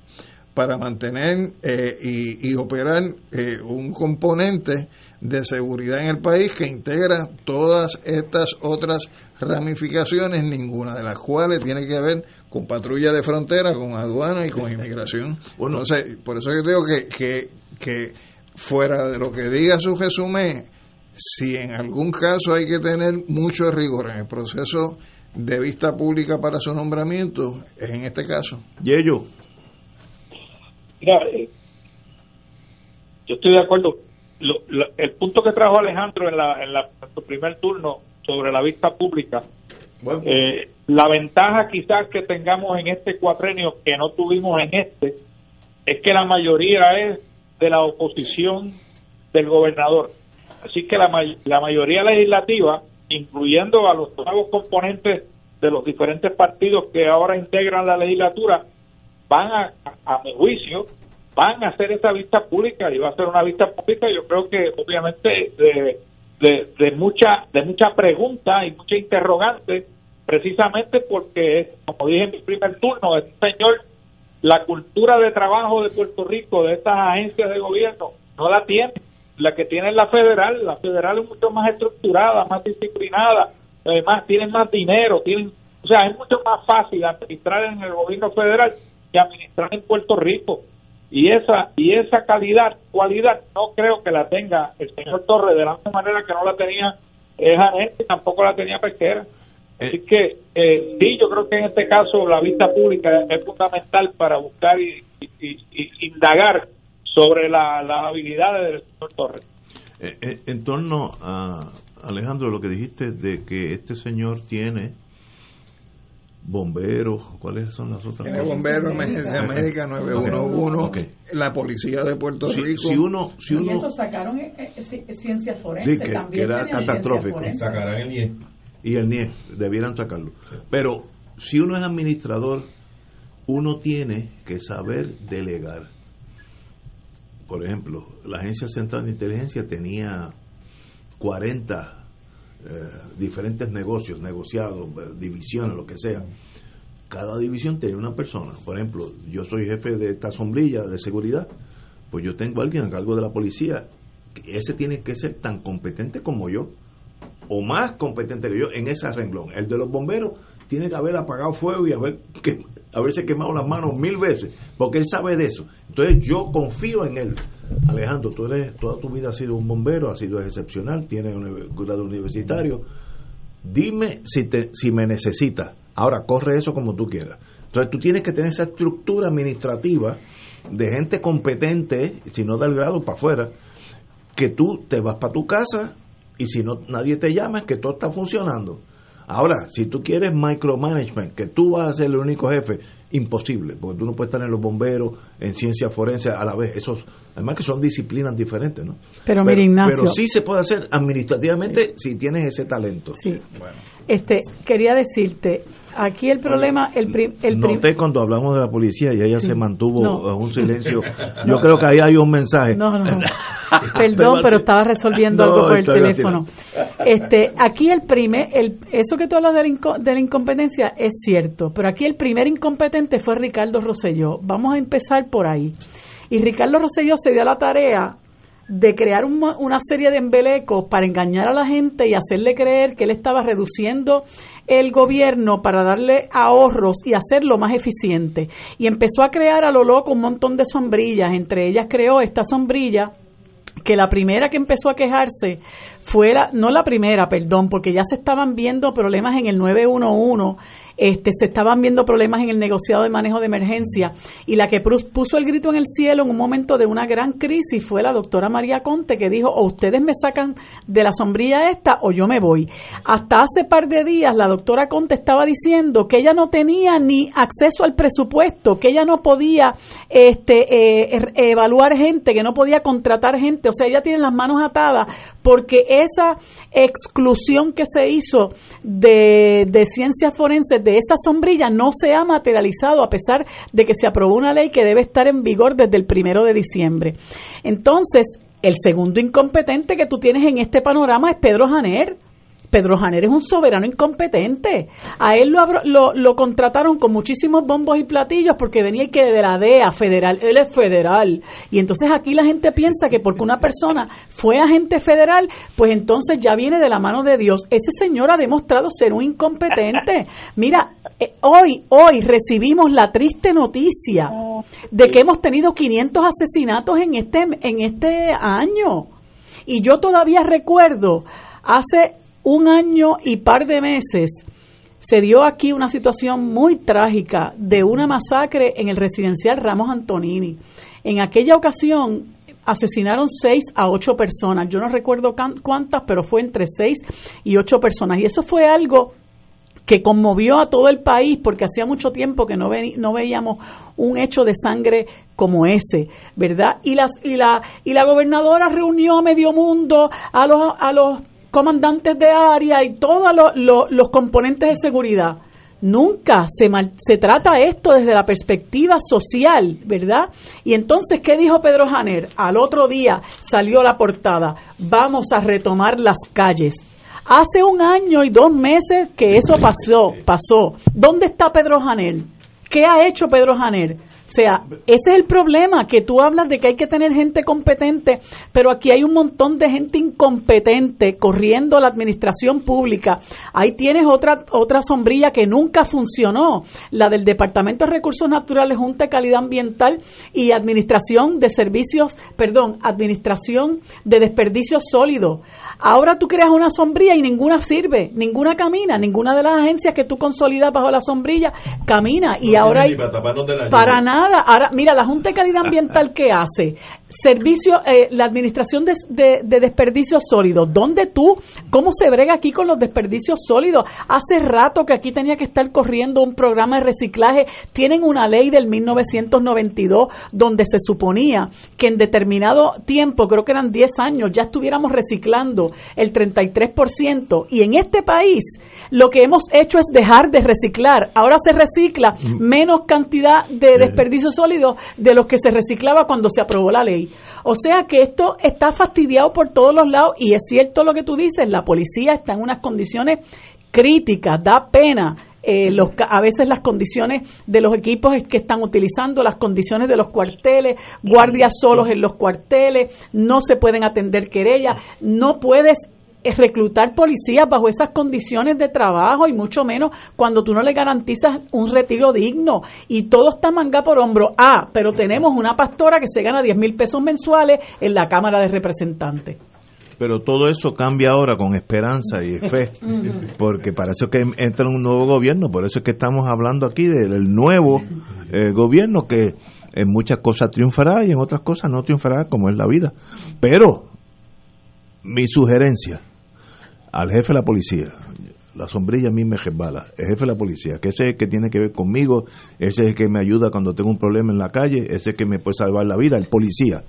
para mantener eh, y, y, operar eh, un componente de seguridad en el país que integra todas estas otras ramificaciones, ninguna de las cuales tiene que ver con patrulla de frontera, con aduana y con inmigración. Bueno, Entonces, por eso yo digo que, que, que fuera de lo que diga su resumen, si en algún caso hay que tener mucho rigor en el proceso de vista pública para su nombramiento, es en este caso. Y ello. Mira, eh, yo estoy de acuerdo. Lo, lo, el punto que trajo Alejandro en, la, en, la, en su primer turno sobre la vista pública, bueno. eh, la ventaja quizás que tengamos en este cuatrenio que no tuvimos en este, es que la mayoría es de la oposición del gobernador. Así que la, la mayoría legislativa, incluyendo a los nuevos componentes de los diferentes partidos que ahora integran la legislatura, van a, a, mi juicio, van a hacer esa vista pública y va a ser una vista pública, yo creo que obviamente de, de, mucha de mucha pregunta y mucha interrogante, precisamente porque, como dije en mi primer turno, este señor la cultura de trabajo de Puerto Rico, de estas agencias de gobierno, no la tiene. La que tiene la federal, la federal es mucho más estructurada, más disciplinada, además tienen más dinero, tienen, o sea, es mucho más fácil administrar en el gobierno federal que administrar en Puerto Rico. y esa y esa calidad, cualidad, no creo que la tenga el señor Torres de la misma manera que no la tenía Janet y tampoco la tenía Pesquera. Así que eh, sí, yo creo que en este caso la vista pública es fundamental para buscar y, indagar sobre las habilidades del señor Torres. Eh, eh, en torno a Alejandro, lo que dijiste de que este señor tiene bomberos, ¿cuáles son las otras? Tiene bomberos, emergencia médica 911, la policía de Puerto Rico. Si uno, si uno, y eso sacaron ciencia forense, sí, que, era catastrófico. Sacarán el. Y el NIE, debieran sacarlo. Pero si uno es administrador, uno tiene que saber delegar. Por ejemplo, la Agencia Central de Inteligencia tenía 40 eh, diferentes negocios, negociados, eh, divisiones, lo que sea. Cada división tiene una persona. Por ejemplo, yo soy jefe de esta sombrilla de seguridad, pues yo tengo a alguien a cargo de la policía. Ese tiene que ser tan competente como yo, o más competente que yo en ese renglón. El de los bomberos tiene que haber apagado fuego y haber que, haberse quemado las manos mil veces, porque él sabe de eso. Entonces yo confío en él. Alejandro, tú eres, toda tu vida has sido un bombero, has sido excepcional, tienes un grado universitario. Dime si, te, si me necesitas. Ahora, corre eso como tú quieras. Entonces, tú tienes que tener esa estructura administrativa de gente competente, si no da el grado para afuera, que tú te vas para tu casa y si no nadie te llama, es que todo está funcionando. Ahora, si tú quieres micromanagement, que tú vas a ser el único jefe, imposible, porque tú no puedes estar en los bomberos, en ciencia forense a la vez. Esos, además que son disciplinas diferentes, ¿no? Pero, mira, Ignacio. Pero sí se puede hacer administrativamente si tienes ese talento. Sí. Bueno. Este, quería decirte, aquí el problema, el, prim, el Noté cuando hablamos de la policía y ella se mantuvo en un silencio. Yo creo que ahí hay un mensaje. No, no, Perdón, pero estaba resolviendo algo por el teléfono. Este, aquí el primer, el, eso que tú hablas de la, de la incompetencia es cierto, pero aquí el primer incompetente fue Ricardo Rosselló. Vamos a empezar por ahí. Y Ricardo Rosselló se dio la tarea de crear una serie de embelecos para engañar a la gente y hacerle creer que él estaba reduciendo el gobierno para darle ahorros y hacerlo más eficiente. Y empezó a crear a lo loco un montón de sombrillas. Entre ellas creó esta sombrilla que la primera que empezó a quejarse fue la, no la primera, perdón, porque ya se estaban viendo problemas en el 911 este, se estaban viendo problemas en el negociado de manejo de emergencia y la que puso el grito en el cielo en un momento de una gran crisis fue la doctora María Conte que dijo o ustedes me sacan de la sombrilla esta o yo me voy. Hasta hace par de días la doctora Conte estaba diciendo que ella no tenía ni acceso al presupuesto, que ella no podía este, eh, er, evaluar gente, que no podía contratar gente, o sea, ella tiene las manos atadas porque esa exclusión que se hizo de, de ciencias forenses esa sombrilla no se ha materializado a pesar de que se aprobó una ley que debe estar en vigor desde el primero de diciembre. Entonces, el segundo incompetente que tú tienes en este panorama es Pedro Janer Pedro Janer es un soberano incompetente. A él lo, lo, contrataron con muchísimos bombos y platillos porque venía que de la DEA federal, él es federal. Y entonces aquí la gente piensa que porque una persona fue agente federal, pues entonces ya viene de la mano de Dios. Ese señor ha demostrado ser un incompetente. Mira, eh, hoy, hoy recibimos la triste noticia de que hemos tenido 500 asesinatos en este, en este año. Y yo todavía recuerdo hace un año y par de meses se dio aquí una situación muy trágica de una masacre en el residencial Ramos Antonini. En aquella ocasión asesinaron seis a ocho personas. Yo no recuerdo cuántas, pero fue entre seis y ocho personas. Y eso fue algo que conmovió a todo el país porque hacía mucho tiempo que no, veíamos un hecho de sangre como ese, ¿verdad? Y, las, y, la, y la gobernadora reunió a medio mundo, a los, a los comandantes de área y todos los componentes de seguridad. Nunca se, se trata esto desde la perspectiva social, ¿verdad? Y entonces, ¿qué dijo Pedro Janer? Al otro día salió la portada, vamos a retomar las calles. Hace un año y dos meses que eso pasó, pasó. ¿Dónde está Pedro Janer? ¿Qué ha hecho Pedro Janer? O sea, ese es el problema, que tú hablas de que hay que tener gente competente, pero aquí hay un montón de gente incompetente corriendo la administración pública. Ahí tienes otra otra sombrilla que nunca funcionó, la del Departamento de Recursos Naturales, Junta de Calidad Ambiental y Administración de Servicios, perdón, Administración de Desperdicios Sólidos. Ahora tú creas una sombrilla y ninguna sirve, ninguna camina, ninguna de las agencias que tú consolidas bajo la sombrilla camina y ahora hay, para nada Ahora, mira, la Junta de Calidad Ambiental, ¿qué hace? Servicio, eh, la Administración de, de, Desperdicios Sólidos. ¿Dónde tú? ¿Cómo se brega aquí con los desperdicios sólidos? Hace rato que aquí tenía que estar corriendo un programa de reciclaje. Tienen una ley del 1992 donde se suponía que en determinado tiempo, creo que eran 10 años, ya estuviéramos reciclando el 33%. Y en este país lo que hemos hecho es dejar de reciclar. Ahora se recicla mm. menos cantidad de desperdicios sólidos de los que se reciclaba cuando se aprobó la ley. O sea que esto está fastidiado por todos los lados y es cierto lo que tú dices, la policía está en unas condiciones críticas, da pena. Eh, a veces las condiciones de los equipos que están utilizando, las condiciones de los cuarteles, guardias solos en los cuarteles, no se pueden atender querellas, no puedes es reclutar policías bajo esas condiciones de trabajo y mucho menos cuando tú no le garantizas un retiro digno y todo está manga por hombro. Ah, pero tenemos una pastora que se gana 10 mil pesos mensuales en la Cámara de Representantes. Pero todo eso cambia ahora con esperanza y fe, porque para eso que entra un nuevo gobierno, por eso es que estamos hablando aquí del nuevo eh, gobierno que en muchas cosas triunfará y en otras cosas no triunfará como es la vida. Pero mi sugerencia, al jefe de la policía, la sombrilla a mí me resbala, el jefe de la policía, que ese es el que tiene que ver conmigo, ese es el que me ayuda cuando tengo un problema en la calle, ese es el que me puede salvar la vida, el policía.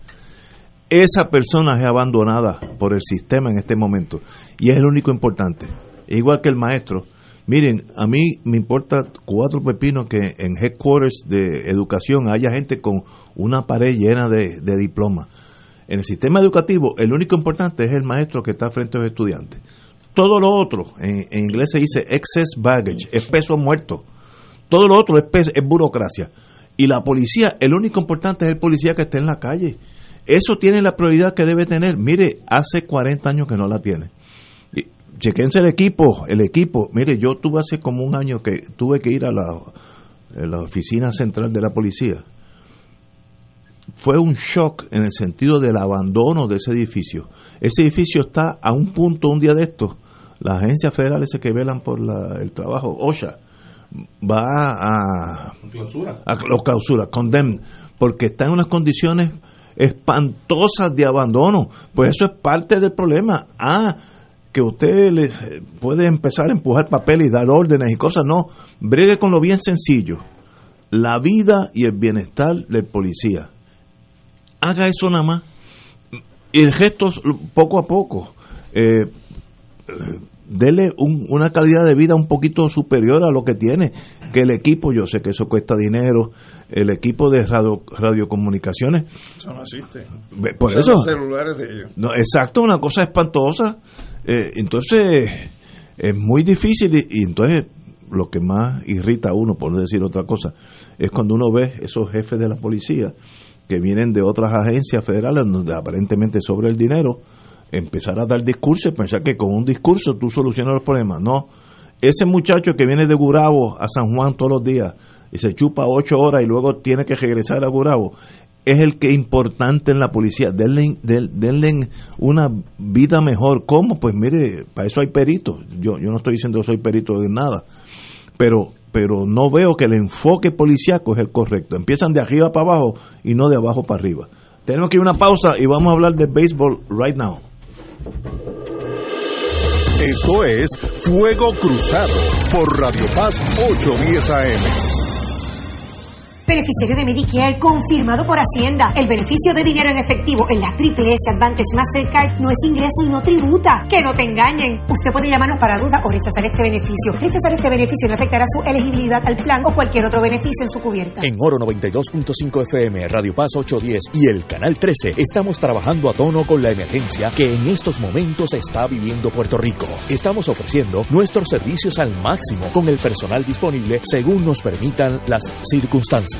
Esa persona es abandonada por el sistema en este momento y es el único importante. Igual que el maestro. Miren, a mí me importa cuatro pepinos que en headquarters de educación haya gente con una pared llena de, de diplomas. En el sistema educativo, el único importante es el maestro que está frente a los estudiantes. Todo lo otro, en, inglés se dice excess baggage, es peso muerto. Todo lo otro es, es burocracia. Y la policía, el único importante es el policía que esté en la calle. Eso tiene la prioridad que debe tener. Mire, hace 40 años que no la tiene. chequense el equipo, el equipo. Mire, yo tuve hace como un año que tuve que ir a la, a la oficina central de la policía. Fue un shock en el sentido del abandono de ese edificio. Ese edificio está a un punto, un día de estos, las agencias federales que velan por el trabajo, OSHA, va a, a los clausura, condemn, porque está en unas condiciones espantosas de abandono. Pues eso es parte del problema. Ah, que usted les puede empezar a empujar papel y dar órdenes y cosas, no, bregue con lo bien sencillo. La vida y el bienestar del policía. Haga eso nada más y el gesto poco a poco. Eh, dele una calidad de vida un poquito superior a lo que tiene. Que el equipo, yo sé que eso cuesta dinero, el equipo de radio, radiocomunicaciones. Eso no existe. Por eso. Los celulares de ellos. No, exacto, una cosa espantosa. Eh, entonces, es muy difícil y, entonces lo que más irrita a uno, por no decir otra cosa, es cuando uno ve esos jefes de la policía que vienen de otras agencias federales donde aparentemente sobre el dinero, empezar a dar discursos y pensar que con un discurso tú solucionas los problemas. No, ese muchacho que viene de Gurabo a San Juan todos los días y se chupa ocho horas y luego tiene que regresar a Gurabo, es el que es importante en la policía. Denle, denle una vida mejor. ¿Cómo? Pues mire, para eso hay peritos. Yo, yo no estoy diciendo que soy perito de nada, pero pero no veo que el enfoque policiaco es el correcto. Empiezan de arriba para abajo y no de abajo para arriba. Tenemos que ir a una pausa y vamos a hablar de béisbol right now. Esto es Fuego Cruzado por Radio Paz 810 AM. Beneficiario de Medicare confirmado por Hacienda. El beneficio de dinero en efectivo en la Triple S Advantage Mastercard no es ingreso y no tributa. Que no te engañen. Usted puede llamarnos para duda o rechazar este beneficio. Rechazar este beneficio no afectará su elegibilidad al plan o cualquier otro beneficio en su cubierta. En Oro 92.5 FM, Radio Paz 810 y el Canal 13 estamos trabajando a tono con la emergencia que en estos momentos está viviendo Puerto Rico. Estamos ofreciendo nuestros servicios al máximo con el personal disponible según nos permitan las circunstancias.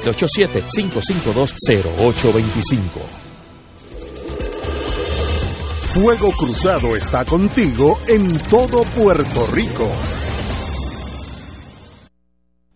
787-552-0825. Fuego Cruzado está contigo en todo Puerto Rico.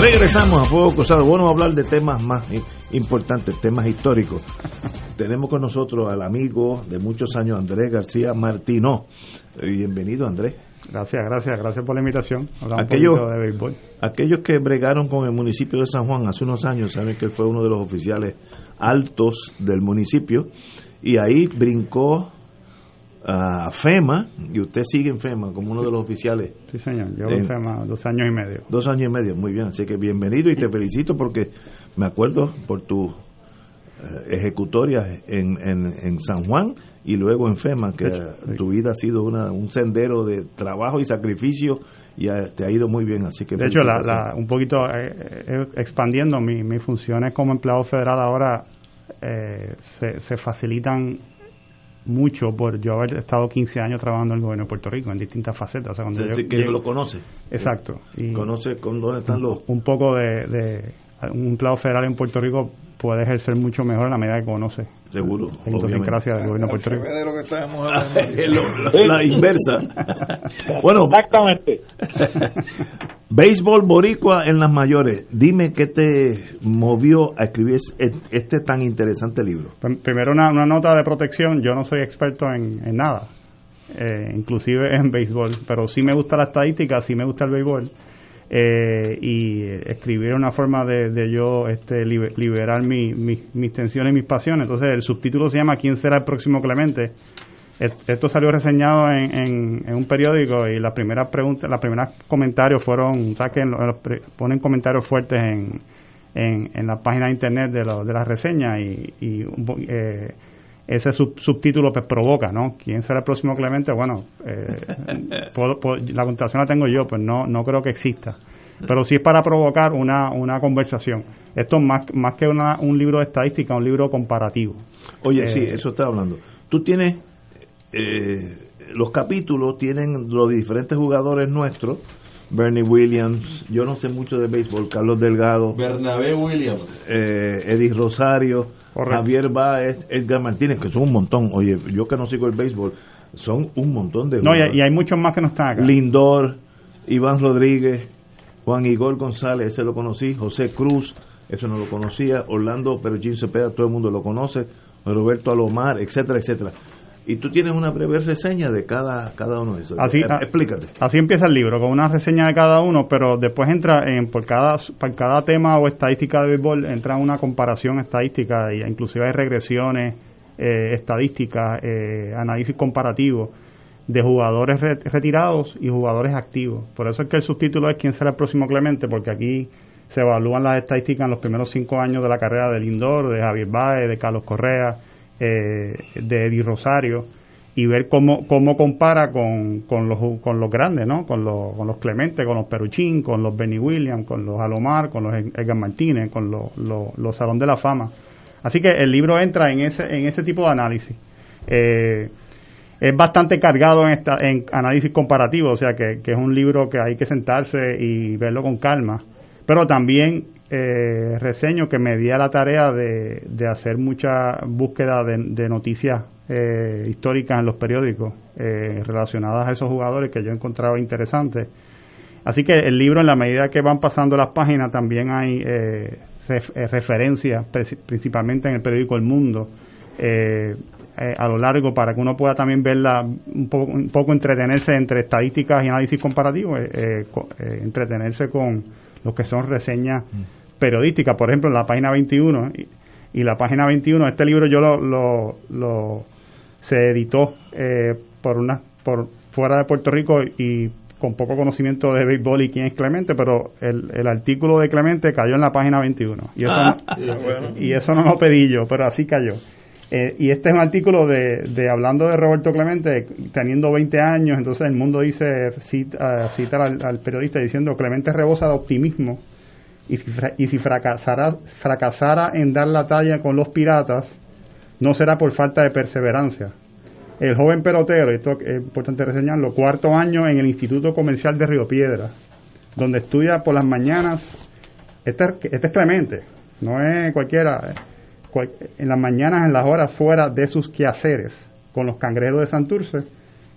Regresamos a Fuego Cruzado. Bueno, vamos a hablar de temas más importantes, temas históricos. Tenemos con nosotros al amigo de muchos años, Andrés García Martino. Bienvenido, Andrés. Gracias, gracias, gracias por la invitación. Aquellos, de aquellos que bregaron con el municipio de San Juan hace unos años saben que él fue uno de los oficiales altos del municipio y ahí brincó a FEMA y usted sigue en FEMA como uno de los oficiales. Sí, señor, llevo en FEMA dos años y medio. Dos años y medio, muy bien. Así que bienvenido y te felicito porque me acuerdo por tu eh, ejecutoria en, en, San Juan y luego en FEMA, que tu vida ha sido una, un sendero de trabajo y sacrificio y te ha ido muy bien. Así que de hecho, la, un poquito eh, eh, expandiendo mi, mis funciones como empleado federal ahora se, se facilitan mucho por yo haber estado 15 años trabajando en el gobierno de Puerto Rico en distintas facetas. O sea, que lo conoce. Exacto. Y conoce con dónde están los... Un poco de, de un empleado federal en Puerto Rico puede ejercer mucho mejor en la medida que conoce. Seguro. gracias del gobierno de Puerto Rico. De lo que estábamos hablando. la, inversa. bueno, exactamente. Béisbol boricua en las mayores. Dime qué te movió a escribir este tan interesante libro. Primero una, nota de protección. Yo no soy experto en, en nada, eh, inclusive en béisbol, pero sí me gusta la estadística, sí me gusta el béisbol eh, y escribir una forma de, yo este, liberar mi, mis tensiones y mis pasiones. Entonces el subtítulo se llama ¿Quién será el próximo Clemente? Esto salió reseñado en, en, un periódico y las primeras preguntas, los primeros comentarios fueron, saquen, ponen comentarios fuertes en, en, en la página de internet de, lo, de las reseñas y, y eh, ese subtítulo pues provoca, ¿no? ¿Quién será el próximo Clemente? Bueno, eh, la contestación la tengo yo, pues no, no creo que exista. Pero sí es para provocar una, una conversación. Esto es más, más que una, un libro de estadística, un libro comparativo. Oye, sí, eh, eso está hablando. Tú tienes, eh, los capítulos tienen los diferentes jugadores nuestros, Bernie Williams, yo no sé mucho de béisbol, Carlos Delgado, Bernabé Williams, eh, Eddie Rosario, Javier Baez, Edgar Martínez, que son un montón. Oye, yo que no sigo el béisbol, son un montón de. No, y, hay muchos más que no están acá. Lindor, Iván Rodríguez, Juan Igor González, ese lo conocí, José Cruz, eso no lo conocía, Orlando Perugín Cepeda, todo el mundo lo conoce, Roberto Alomar, etcétera, etcétera y tú tienes una breve reseña de cada, cada uno de esos. Así, eh, Explícate. Así empieza el libro, con una reseña de cada uno, pero después entra en por cada, por cada tema o estadística de béisbol, entra una comparación estadística, y inclusive hay regresiones, eh, estadísticas, eh, análisis comparativo. de jugadores retirados y jugadores activos. Por eso es que el subtítulo es ¿Quién será el próximo Clemente? Porque aquí se evalúan las estadísticas en los primeros cinco años de la carrera de Lindor, de Javier Baez, de Carlos Correa, eh, de Eddie Rosario y ver cómo, cómo compara con, con, los, con los grandes, ¿no? Con los, con los Clemente, con los Peruchín, con los Benny Williams, con los Alomar, con los Edgar Martínez, con los, los, Salón de la Fama. Así que el libro entra en ese, en ese tipo de análisis. Eh, es bastante cargado en, esta, en análisis comparativo, o sea que, es un libro que hay que sentarse y verlo con calma. Pero también eh, reseño que me di a la tarea de, de hacer mucha búsqueda de, noticias eh, históricas en los periódicos eh, relacionadas a esos jugadores que yo encontraba interesantes. Así que el libro, en la medida que van pasando las páginas, también hay eh, referencias, principalmente en el periódico El Mundo, eh, a lo largo para que uno pueda también verla un poco, un poco entretenerse entre estadísticas y análisis comparativo, eh, eh, entretenerse con lo que son reseñas mm. Periodísticas, por ejemplo, en la página 21 y, la página 21, este libro yo lo, lo, se editó por una por fuera de Puerto Rico y con poco conocimiento de béisbol y quién es Clemente, pero el, el artículo de Clemente cayó en la página 21 y eso, ah. y eso no lo pedí yo, pero así cayó. Eh, y este es un artículo de, de, hablando de Roberto Clemente, teniendo 20 años, entonces el mundo dice, cita, cita al, periodista diciendo, Clemente rebosa de optimismo y si, y si fracasara, fracasara en dar la talla con los piratas, no será por falta de perseverancia. El joven pelotero, esto es importante reseñarlo, cuarto año en el Instituto Comercial de Río Piedra, donde estudia por las mañanas, este, este es Clemente, no es cualquiera, eh, en las mañanas, en las horas fuera de sus quehaceres con los cangrejos de Santurce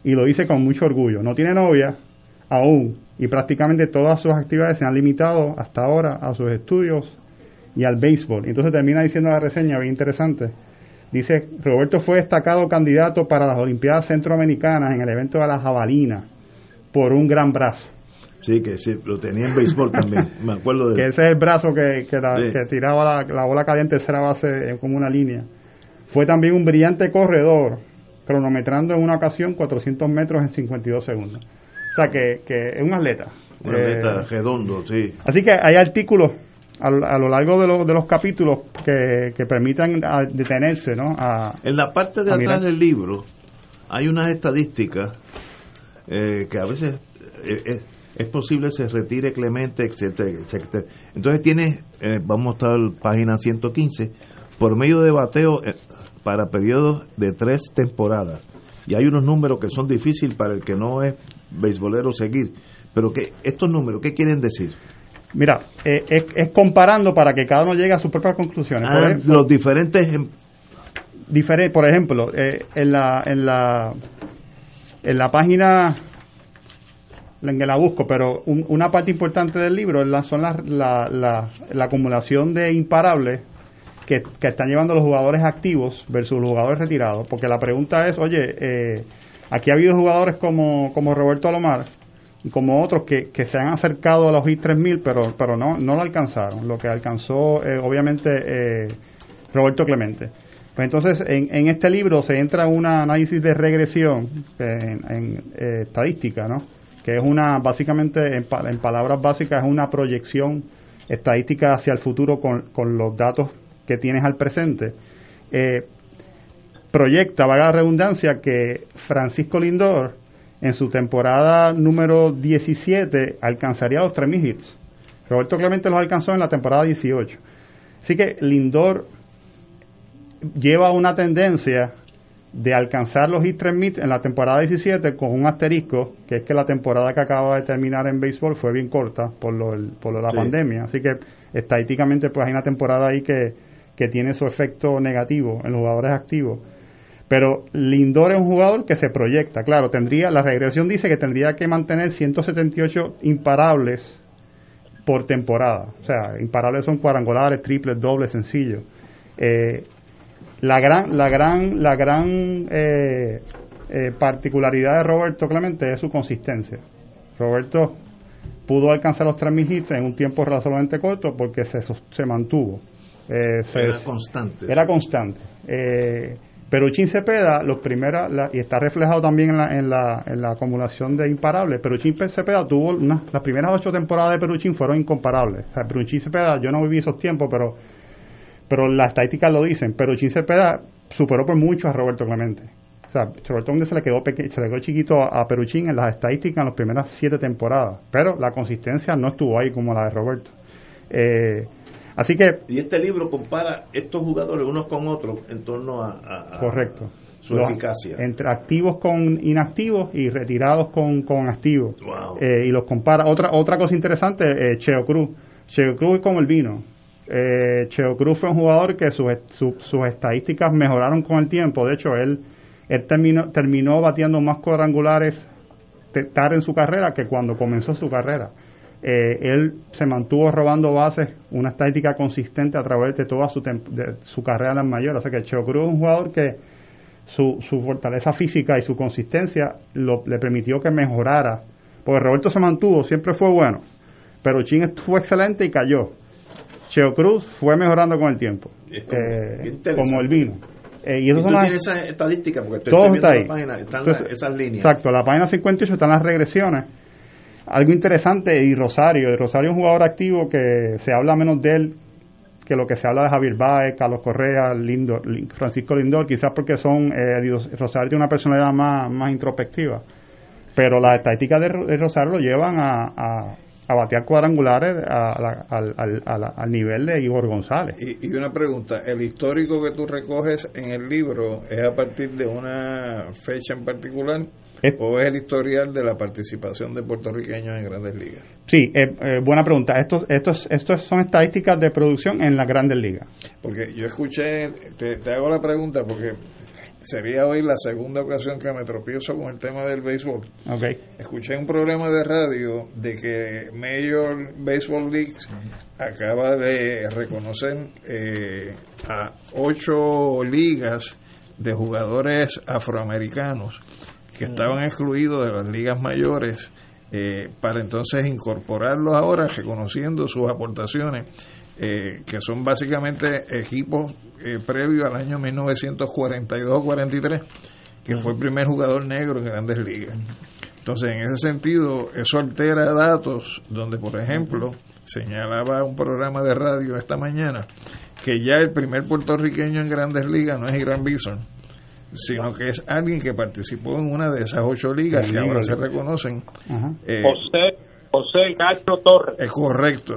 y lo dice con mucho orgullo. No tiene novia aún y prácticamente todas sus actividades se han limitado hasta ahora a sus estudios y al béisbol. Entonces termina diciendo la reseña bien interesante. Dice, Roberto fue destacado candidato para las Olimpiadas Centroamericanas en el evento de la jabalina por un gran brazo. Sí, que sí, lo tenía en béisbol también, me acuerdo de Que ese es el brazo que, que, tiraba la, bola caliente tercera base como una línea. Fue también un brillante corredor, cronometrando en una ocasión 400 metros en 52 segundos. O sea, que, que es un atleta. Un atleta eh, redondo, sí. Así que hay artículos a, lo largo de, de los capítulos que, que permitan detenerse, ¿no? en la parte de atrás del libro hay unas estadísticas eh, que a veces... Eh, es posible se retire Clemente, etcétera, etcétera. Entonces tiene, eh, vamos a estar página 115, por medio de bateo para periodos de tres temporadas. Y hay unos números que son difíciles para el que no es beisbolero seguir. Pero que estos números, ¿qué quieren decir? Mira, eh, es, comparando para que cada uno llegue a sus propias conclusiones. Ah, los diferentes... Em- por ejemplo, en, la, en, la, en la página en que la busco, pero una parte importante del libro son la, la, la, acumulación de imparables que, están llevando los jugadores activos versus los jugadores retirados, porque la pregunta es, oye, eh, aquí ha habido jugadores como, como Roberto Alomar y como otros que, que se han acercado a los I-3000, pero, pero no, no lo alcanzaron, lo que alcanzó eh, obviamente eh, Roberto Clemente. Pues entonces, en, en, este libro se entra un análisis de regresión en, en estadística, ¿no? que es una, básicamente, en, palabras básicas, es una proyección estadística hacia el futuro con, con los datos que tienes al presente. Eh, proyecta, vaga la redundancia, que Francisco Lindor en su temporada número 17 alcanzaría los 3.000 hits. Roberto Clemente los alcanzó en la temporada 18. Así que Lindor lleva una tendencia de alcanzar los hit 3000 en la temporada 17 con un asterisco, que es que la temporada que acaba de terminar en béisbol fue bien corta por lo, por la pandemia. Así que estadísticamente pues hay una temporada ahí que, que tiene su efecto negativo en los jugadores activos. Pero Lindor es un jugador que se proyecta, claro, tendría, la regresión dice que tendría que mantener 178 imparables por temporada. O sea, imparables son cuadrangulares, triples, dobles, sencillos. Eh, la gran, la gran, la gran eh, eh, particularidad de Roberto Clemente es su consistencia. Roberto pudo alcanzar los 3.000 hits en un tiempo relativamente corto porque se, se mantuvo. Eh, era constante. Era constante. Peruchín Cepeda, los primeras, la- y está reflejado también en la, en la, en la acumulación de imparables, Peruchín Cepeda tuvo una- las primeras ocho temporadas de Peruchín fueron incomparables. O sea, Peruchín Cepeda, yo no viví esos tiempos, pero, pero las estadísticas lo dicen. Peruchín Cepeda superó por mucho a Roberto Clemente. O sea, Roberto Clemente se le quedó, peque- se le quedó chiquito a, a Peruchín en las estadísticas en las primeras siete temporadas, pero la consistencia no estuvo ahí como la de Roberto. Eh, así que Y este libro compara estos jugadores unos con otros en torno a, a- a Correcto. su Los- eficacia. Entre activos con inactivos y retirados con, con activos. Wow. Eh, y los compara. Otra otra cosa interesante, eh, Cheo Cruz. Cheo Cruz es como el vino. Eh, Cheo Cruz fue un jugador que sus, su- sus estadísticas mejoraron con el tiempo. De hecho, él, él terminó, terminó batiendo más cuadrangulares tarde en su carrera que cuando comenzó su carrera. Eh, él se mantuvo robando bases, una estadística consistente a través de toda su, de su carrera en las mayores. O sea que Cheo Cruz es un jugador que su, su fortaleza física y su consistencia lo- le permitió que mejorara. Porque Roberto se mantuvo, siempre fue bueno. Pero Chin fue excelente y cayó. Cheo Cruz fue mejorando con el tiempo. Como- Eh, como el vino. Eh, y tú son las- tienes esas estadísticas, porque estoy, todo estoy está viendo ahí. la página, están Entonces, las- esas líneas. Exacto, la página 58 están las regresiones. Algo interesante, y Rosario. Rosario es un jugador activo que se habla menos de él que lo que se habla de Javier Baez, Carlos Correa, Lindor, Lin- Francisco Lindor, quizás porque son eh, Rosario tiene una personalidad más, más introspectiva. Pero las estadísticas de, Ro- de Rosario lo llevan a, a, a batear cuadrangulares a la- al- al- al nivel de Igor González. Y, y una pregunta, ¿el histórico que tú recoges en el libro es a partir de una fecha en particular o es el historial de la participación de puertorriqueños en grandes ligas? Sí, eh, eh, buena pregunta. Estos, estos, estos son estadísticas de producción en las grandes ligas. Porque yo escuché, te, te hago la pregunta porque sería hoy la segunda ocasión que me tropiezo con el tema del béisbol. Okay. Escuché un programa de radio de que Major Baseball Leagues acaba de reconocer eh, a ocho ligas de jugadores afroamericanos que estaban excluidos de las ligas mayores eh, para entonces incorporarlos ahora reconociendo sus aportaciones eh, que son básicamente equipos eh, previos al año 1942-43 que fue el primer jugador negro en grandes ligas. Entonces, en ese sentido, eso altera datos donde, por ejemplo, señalaba un programa de radio esta mañana que ya el primer puertorriqueño en grandes ligas no es Irán Bison, sino que es alguien que participó en una de esas ocho ligas que ahora se reconocen. Eh, José, José Gacho Torres. es correcto.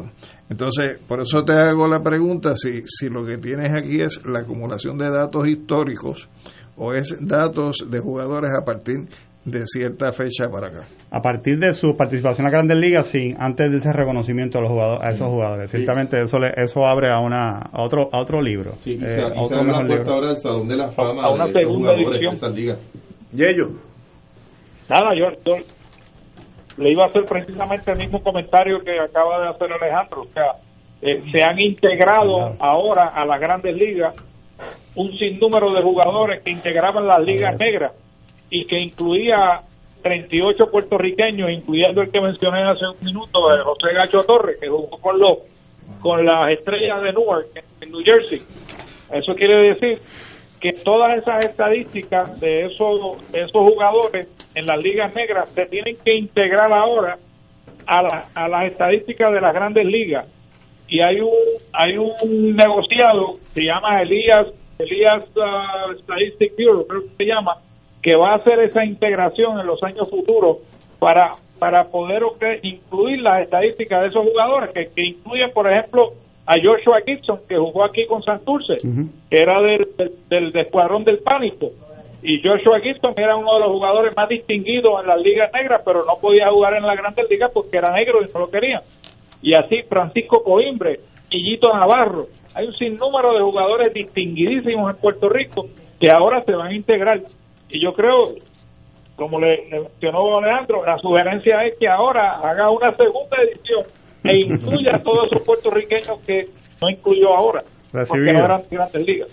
Entonces, por eso te hago la pregunta si, si lo que tienes aquí es la acumulación de datos históricos o es datos de jugadores a partir de cierta fecha para acá. A partir de su participación en las grandes ligas, sí, antes de ese reconocimiento a, los jugadores, a esos jugadores. Sí. Ciertamente eso le- eso abre a, una, a, otro, a otro libro. Sí, Eh, otro la puerta libro. ahora al Salón de la Fama A una de segunda edición. de esas ligas. ¿Y ellos? Nada, yo, yo le iba a hacer precisamente el mismo comentario que acaba de hacer Alejandro. O sea, eh, se han integrado ahora a las grandes ligas un sinnúmero de jugadores que integraban las ligas negras y que incluía 38 puertorriqueños, incluyendo el que mencioné hace un minuto, José Gacho Torres, que jugó con los con las estrellas de Newark, en, New Jersey. Eso quiere decir que todas esas estadísticas de esos, de esos jugadores en las ligas negras se tienen que integrar ahora a, la- a las estadísticas de las grandes ligas. Y hay un, hay un negociado, se llama Elías, Elías uh, Bureau, creo que se llama, que va a hacer esa integración en los años futuros para para poder incluir las estadísticas de esos jugadores, que, que incluyen, por ejemplo, a Joshua Gibson, que jugó aquí con Santurce, que era del, del, del escuadrón del pánico. Y Joshua Gibson era uno de los jugadores más distinguidos en las ligas negras, pero no podía jugar en la grandes ligas porque era negro y no lo querían. Y así Francisco Coimbre, Guillito Navarro. Hay un sinnúmero de jugadores distinguidísimos en Puerto Rico que ahora se van a integrar. Y yo creo, como le, le mencionó Alejandro, la sugerencia es que ahora haga una segunda edición e incluya a todos esos puertorriqueños que no incluyó ahora, porque Recibido. no eran grandes ligas.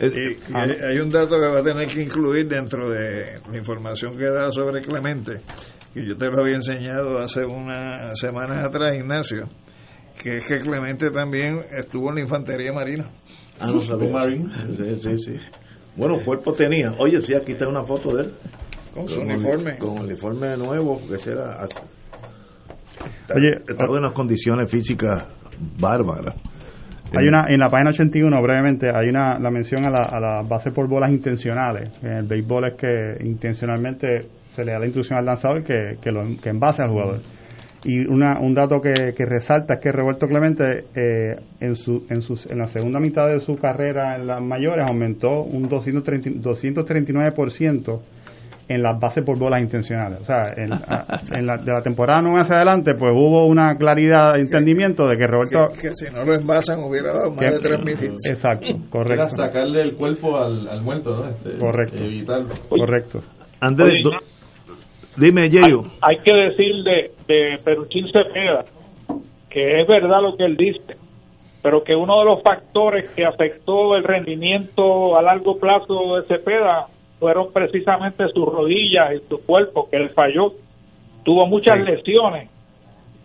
Y- y hay, hay un dato que va a tener que incluir dentro de la información que da sobre Clemente, que yo te lo había enseñado hace unas semanas atrás, Ignacio, que es que Clemente también estuvo en la infantería marina. Ah, no sabía. Sí, sí, sí. Bueno, cuerpo tenía. Oye, sí, aquí está una foto de él. Con su uniforme. Con uniforme nuevo, que será. Está, Oye, está en unas condiciones físicas bárbaras. Hay una, en la página 81, brevemente, hay una la mención a la, a la base por bolas intencionales. En el béisbol es que intencionalmente se le da la instrucción al lanzador que, que, lo, que envase al jugador. Y una, un dato que, que resalta es que Roberto Clemente eh, en, su, en, sus, en la segunda mitad de su carrera en las mayores aumentó un 230, 239% en las bases por bolas intencionales. O sea, en, a- en la, de la temporada 9 hacia adelante, pues hubo una claridad de entendimiento de que Roberto... Que, que si no lo envasan hubiera dado más que- de tres mil hits. Exacto, Era correcto. sacarle el cuerpo al, al muerto, ¿no? Este, Correcto. Evitarlo. Correcto. Andrés, dime, Yeyo. Hay que decir de, de Peruchín Cepeda que es verdad lo que él dice, pero que uno de los factores que afectó el rendimiento a largo plazo de Cepeda fueron precisamente sus rodillas y su cuerpo, que él falló. Tuvo muchas lesiones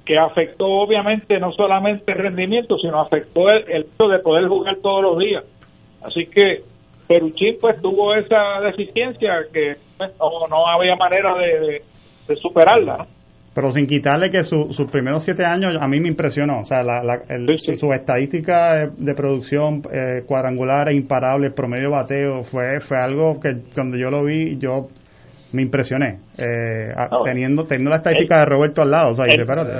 que afectó obviamente no solamente el rendimiento, sino afectó el, el hecho de poder jugar todos los días. Así que Peruchín pues tuvo esa deficiencia que pues, no, no había manera de, de- de superarla. ¿no? Pero sin quitarle que su- sus primeros siete años a mí me impresionó. O sea, la, la- el- su, su estadística de, de producción eh, cuadrangular e imparable, promedio bateo, fue, fue algo que cuando yo lo vi, yo me impresioné. Eh, a- teniendo, teniendo la estadística de Roberto al lado. O sea, dije, espérate.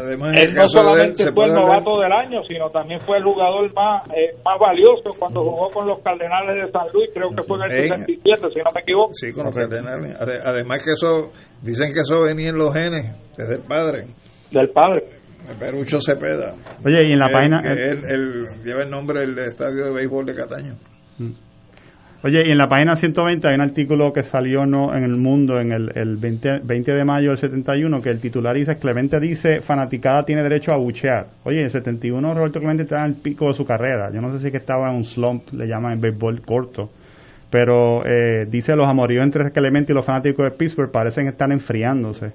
Él no solamente fue el novato del año, sino también fue el jugador más eh, más valioso cuando jugó con los Cardenales de San Luis, creo que fue en el Ey. 67, si no me equivoco. Sí, con los cardenales. Ade- Además que eso, dicen que eso venía en los genes, desde el padre. Del padre. Perucho Cepeda. Oye, y en la página- que él, él lleva el nombre del estadio de béisbol de Cataño. Oye, y en la página 120 hay un artículo que salió no en el mundo en el, el 20, 20 de mayo del 71 que el titular dice, Clemente dice, fanaticada tiene derecho a buchear. Oye, en el 71 Roberto Clemente estaba en el pico de su carrera. Yo no sé si es que estaba en un slump, le llaman en béisbol corto. Pero eh, dice los amoríos entre Clemente y los fanáticos de Pittsburgh parecen estar enfriándose.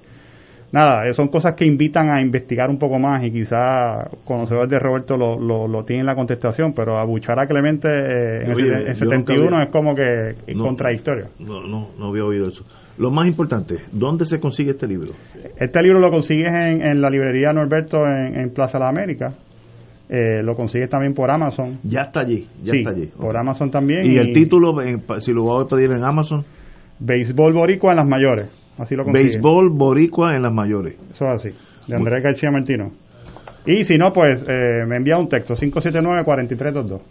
Nada, eh, son cosas que invitan a investigar un poco más y quizá conocedores de Roberto lo, lo, lo tienen la contestación, pero abuchar a Clemente eh, en, el, Oye, en yo nunca 71 había- es como que No. contradictorio. No, no, no había oído eso. Lo más importante, ¿dónde se consigue este libro? Este libro lo consigues en, en la librería Norberto en, en Plaza de la América. Eh, lo consigues también por Amazon. Ya está allí, ya Sí, está allí. por Amazon también. ¿Y el título, en- si lo voy a pedir en Amazon? Béisbol Boricua en las mayores. Así lo. Béisbol Boricua en las mayores. Eso es así. De Andrés García Martino. Y si no, pues eh, me envía un texto. 579-4322.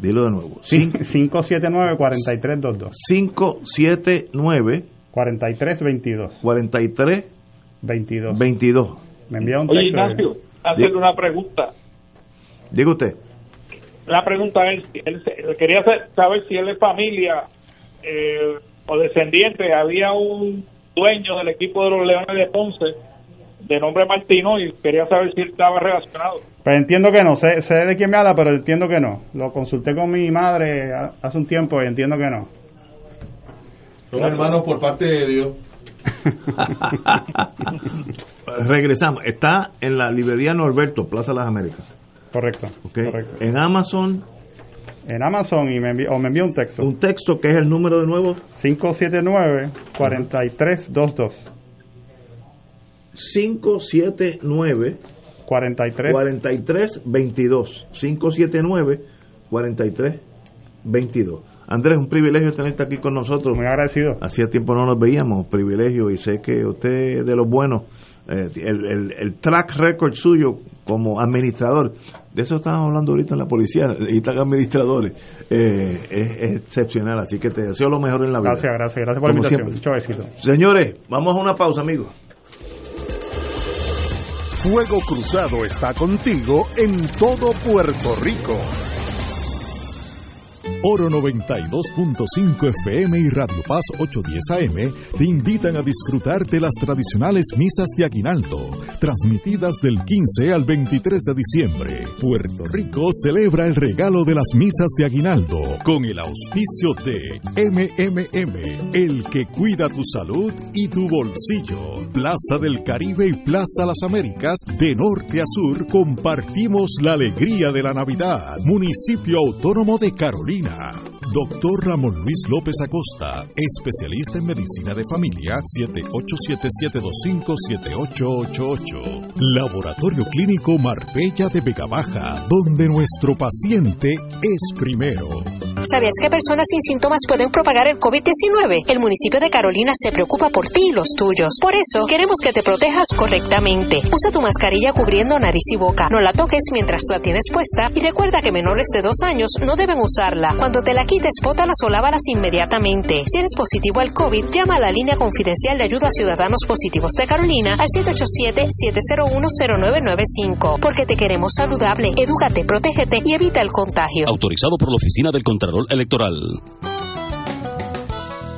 Dilo de nuevo. Sí, 579-4322. 579 4322. 43 22. 22. Me envía un Oye, texto. Ignacio, hacerle una pregunta. Diga usted. La pregunta es, él quería sa- saber si él es familia eh, o descendiente. Había un dueño del equipo de los Leones de Ponce de nombre Martino y quería saber si él estaba relacionado. Pues entiendo que no, sé, sé de quién me habla, pero entiendo que no. Lo consulté con mi madre ha- hace un tiempo y entiendo que no. Son hermanos por parte de Dios. Regresamos. Está en la librería Norberto, Plaza de las Américas. Correcto. Ok. En Amazon. En Amazon y me o me envía un texto. Un texto que es el número de nuevo. 579-4322. 579 43 43 22 579 43 22 Andrés, un privilegio tenerte aquí con nosotros. Muy agradecido. Hacía tiempo no nos veíamos, privilegio, y sé que usted es de los buenos. Eh, el, el- el track record suyo como administrador, de eso estábamos hablando ahorita en la policía, y están administradores, eh, es, es excepcional, así que te deseo lo mejor en la vida. Gracias, gracias, gracias por la invitación. siempre. Mucho éxito. Señores, vamos a una pausa, amigos. Fuego Cruzado está contigo en todo Puerto Rico. Oro 92.5 FM y Radio Paz 810 AM te invitan a disfrutar de las tradicionales misas de Aguinaldo, transmitidas del 15 al 23 de diciembre. Puerto Rico celebra el regalo de las misas de Aguinaldo con el auspicio de MMM, el que cuida tu salud y tu bolsillo. Plaza del Caribe y Plaza Las Américas, de norte a sur, compartimos la alegría de la Navidad. Municipio Autónomo de Carolina. Doctor Ramón Luis López Acosta, especialista en medicina de familia, 787-725-7888. Laboratorio Clínico Marbella de Vega Baja, donde nuestro paciente es primero. ¿Sabías que personas sin síntomas pueden propagar el COVID-19? El municipio de Carolina se preocupa por ti y los tuyos. Por eso, queremos que te protejas correctamente. Usa tu mascarilla cubriendo nariz y boca. No la toques mientras la tienes puesta y recuerda que menores de dos años no deben usarla. Cuando te la quites, bótalas o lávalas inmediatamente. Si eres positivo al COVID, llama a la línea confidencial de ayuda a ciudadanos positivos de Carolina al 787-701-0995. Porque te queremos saludable, edúcate, protégete y evita el contagio. Autorizado por la Oficina del Contralor Electoral.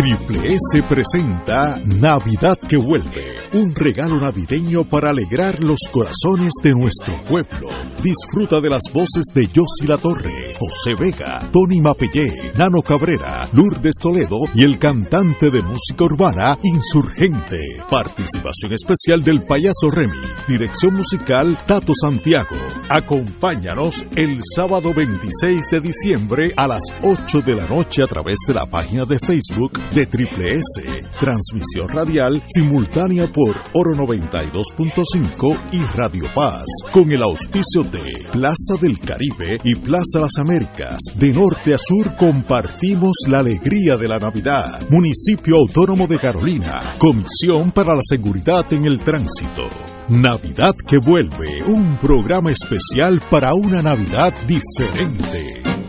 Triple S presenta Navidad que vuelve, un regalo navideño para alegrar los corazones de nuestro pueblo. Disfruta de las voces de Yossi La Torre, José Vega, Tony Mapellé, Nano Cabrera, Lourdes Toledo y el cantante de música urbana Insurgente. Participación especial del payaso Remy. Dirección musical Tato Santiago. Acompáñanos el sábado 26 de diciembre a las 8 de la noche a través de la página de Facebook de Triple S. Transmisión radial simultánea por Oro 92.5 y Radio Paz. Con el auspicio de Plaza del Caribe y Plaza Las Américas. De norte a sur compartimos la alegría de la Navidad. Municipio Autónomo de Carolina. Comisión para la Seguridad en el Tránsito. Navidad que vuelve, un programa especial para una Navidad diferente.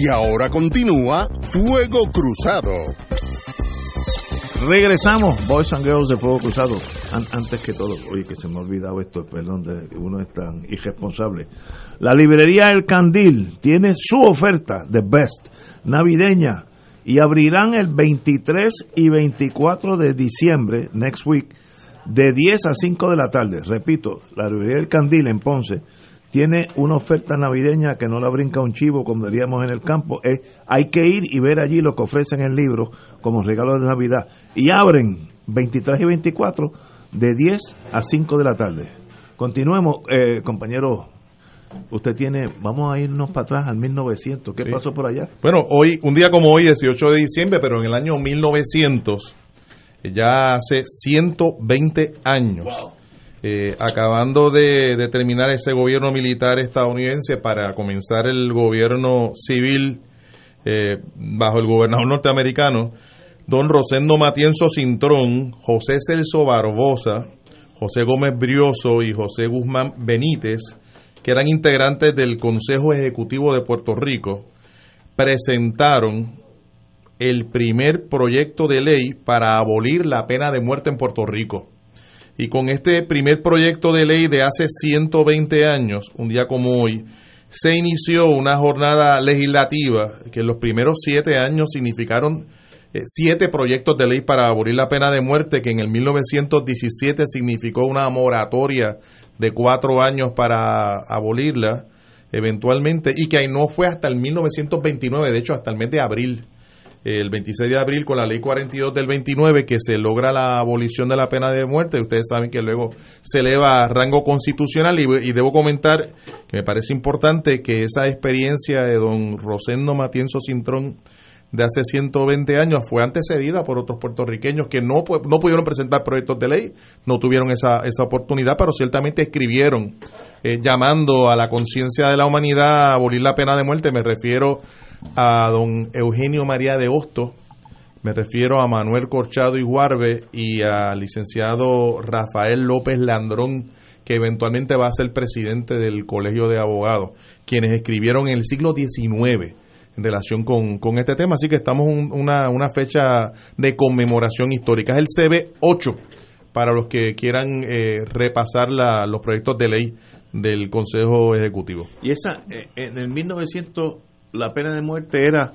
Y ahora continúa Fuego Cruzado. Regresamos, Boys and Girls de Fuego Cruzado. An- antes que todo, oye, que se me ha olvidado esto, perdón, de uno es tan irresponsable. La librería El Candil tiene su oferta de Best navideña y abrirán el 23 y 24 de diciembre, next week, de 10 a 5 de la tarde. Repito, la librería El Candil en Ponce tiene una oferta navideña que no la brinca un chivo, como diríamos en el campo. Es, hay que ir y ver allí lo que ofrecen el libro como regalo de Navidad. Y abren 23 y 24 de 10 a 5 de la tarde. Continuemos, eh, compañero. Usted tiene, vamos a irnos para atrás al 1900. ¿Qué Sí. pasó por allá? Bueno, hoy, un día como hoy, 18 de diciembre, pero en el año 1900, eh, ya hace 120 años, eh, acabando de, terminar ese gobierno militar estadounidense para comenzar el gobierno civil eh, bajo el gobernador norteamericano, don Rosendo Matienzo Cintrón, José Celso Barbosa, José Gómez Brioso y José Guzmán Benítez, que eran integrantes del Consejo Ejecutivo de Puerto Rico, presentaron el primer proyecto de ley para abolir la pena de muerte en Puerto Rico. Y con este primer proyecto de ley de hace 120 años, un día como hoy, se inició una jornada legislativa que en los primeros siete años significaron eh, siete proyectos de ley para abolir la pena de muerte, que en el 1917 significó una moratoria de cuatro años para abolirla eventualmente, y que ahí no fue hasta el 1929, de hecho hasta el mes de abril, el 26 de abril con la ley 42 del 29 que se logra la abolición de la pena de muerte. Ustedes saben que luego se eleva a rango constitucional y, debo comentar que me parece importante que esa experiencia de don Rosendo Matienzo Cintrón de hace 120 años fue antecedida por otros puertorriqueños que no, no pudieron presentar proyectos de ley, no tuvieron esa, esa oportunidad, pero ciertamente escribieron eh, llamando a la conciencia de la humanidad a abolir la pena de muerte. Me refiero a don Eugenio María de Hosto, me refiero a Manuel Corchado y Guarbe y al licenciado Rafael López Landrón, que eventualmente va a ser presidente del Colegio de Abogados, quienes escribieron en el siglo XIX en relación con, con este tema. Así que estamos en una, una fecha de conmemoración histórica. Es el CB8 para los que quieran eh, repasar la- los proyectos de ley del Consejo Ejecutivo. Y esa, eh, en el 1900, la pena de muerte era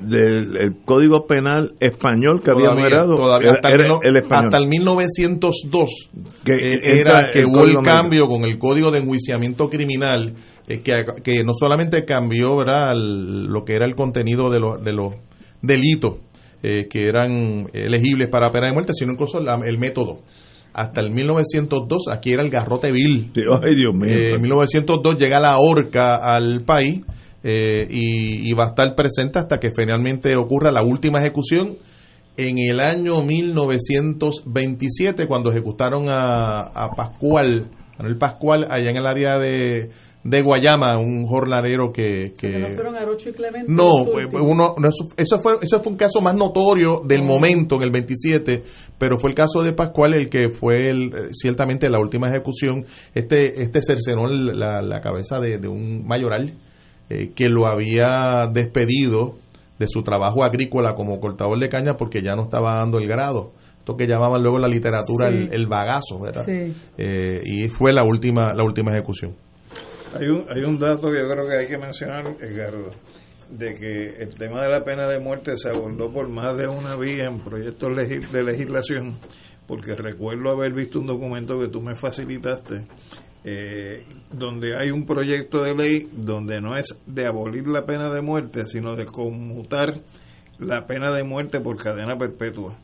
del el código penal español que había moderado todavía, hasta, el, mil- el español. hasta el 1902 Que eh, era que el hubo el cambio con el código de enjuiciamiento criminal eh, que, que no solamente cambió ¿verdad? el- lo que era el contenido de los, de los delitos eh, que eran elegibles para pena de muerte sino incluso la- el método hasta el 1902 aquí era el garrote vil. Ay Dios mío Eh, en 1902 llega la horca al país eh, y, y va a estar presente hasta que finalmente ocurra la última ejecución en el año 1927 cuando ejecutaron a, a Pascual, Manuel Pascual allá en el área de, de Guayama, un jornalero que... que Que no fueron Arocho y Clemente. no, pues, uno, no, eso, fue, eso fue un caso más notorio del momento en el 27, pero fue el caso de Pascual el que fue el, ciertamente la última ejecución. Este, este cercenó la, la cabeza de, de un mayoral eh, que lo había despedido de su trabajo agrícola como cortador de caña porque ya no estaba dando el grado. Esto que llamaban luego la literatura Sí. el, el bagazo, ¿verdad? Sí. Eh, y fue la última, la última ejecución. Hay un, hay un dato que yo creo que hay que mencionar, Edgardo, de que el tema de la pena de muerte se abordó por más de una vía en proyectos de legislación, porque recuerdo haber visto un documento que tú me facilitaste, eh, donde hay un proyecto de ley donde no es de abolir la pena de muerte, sino de conmutar la pena de muerte por cadena perpetua.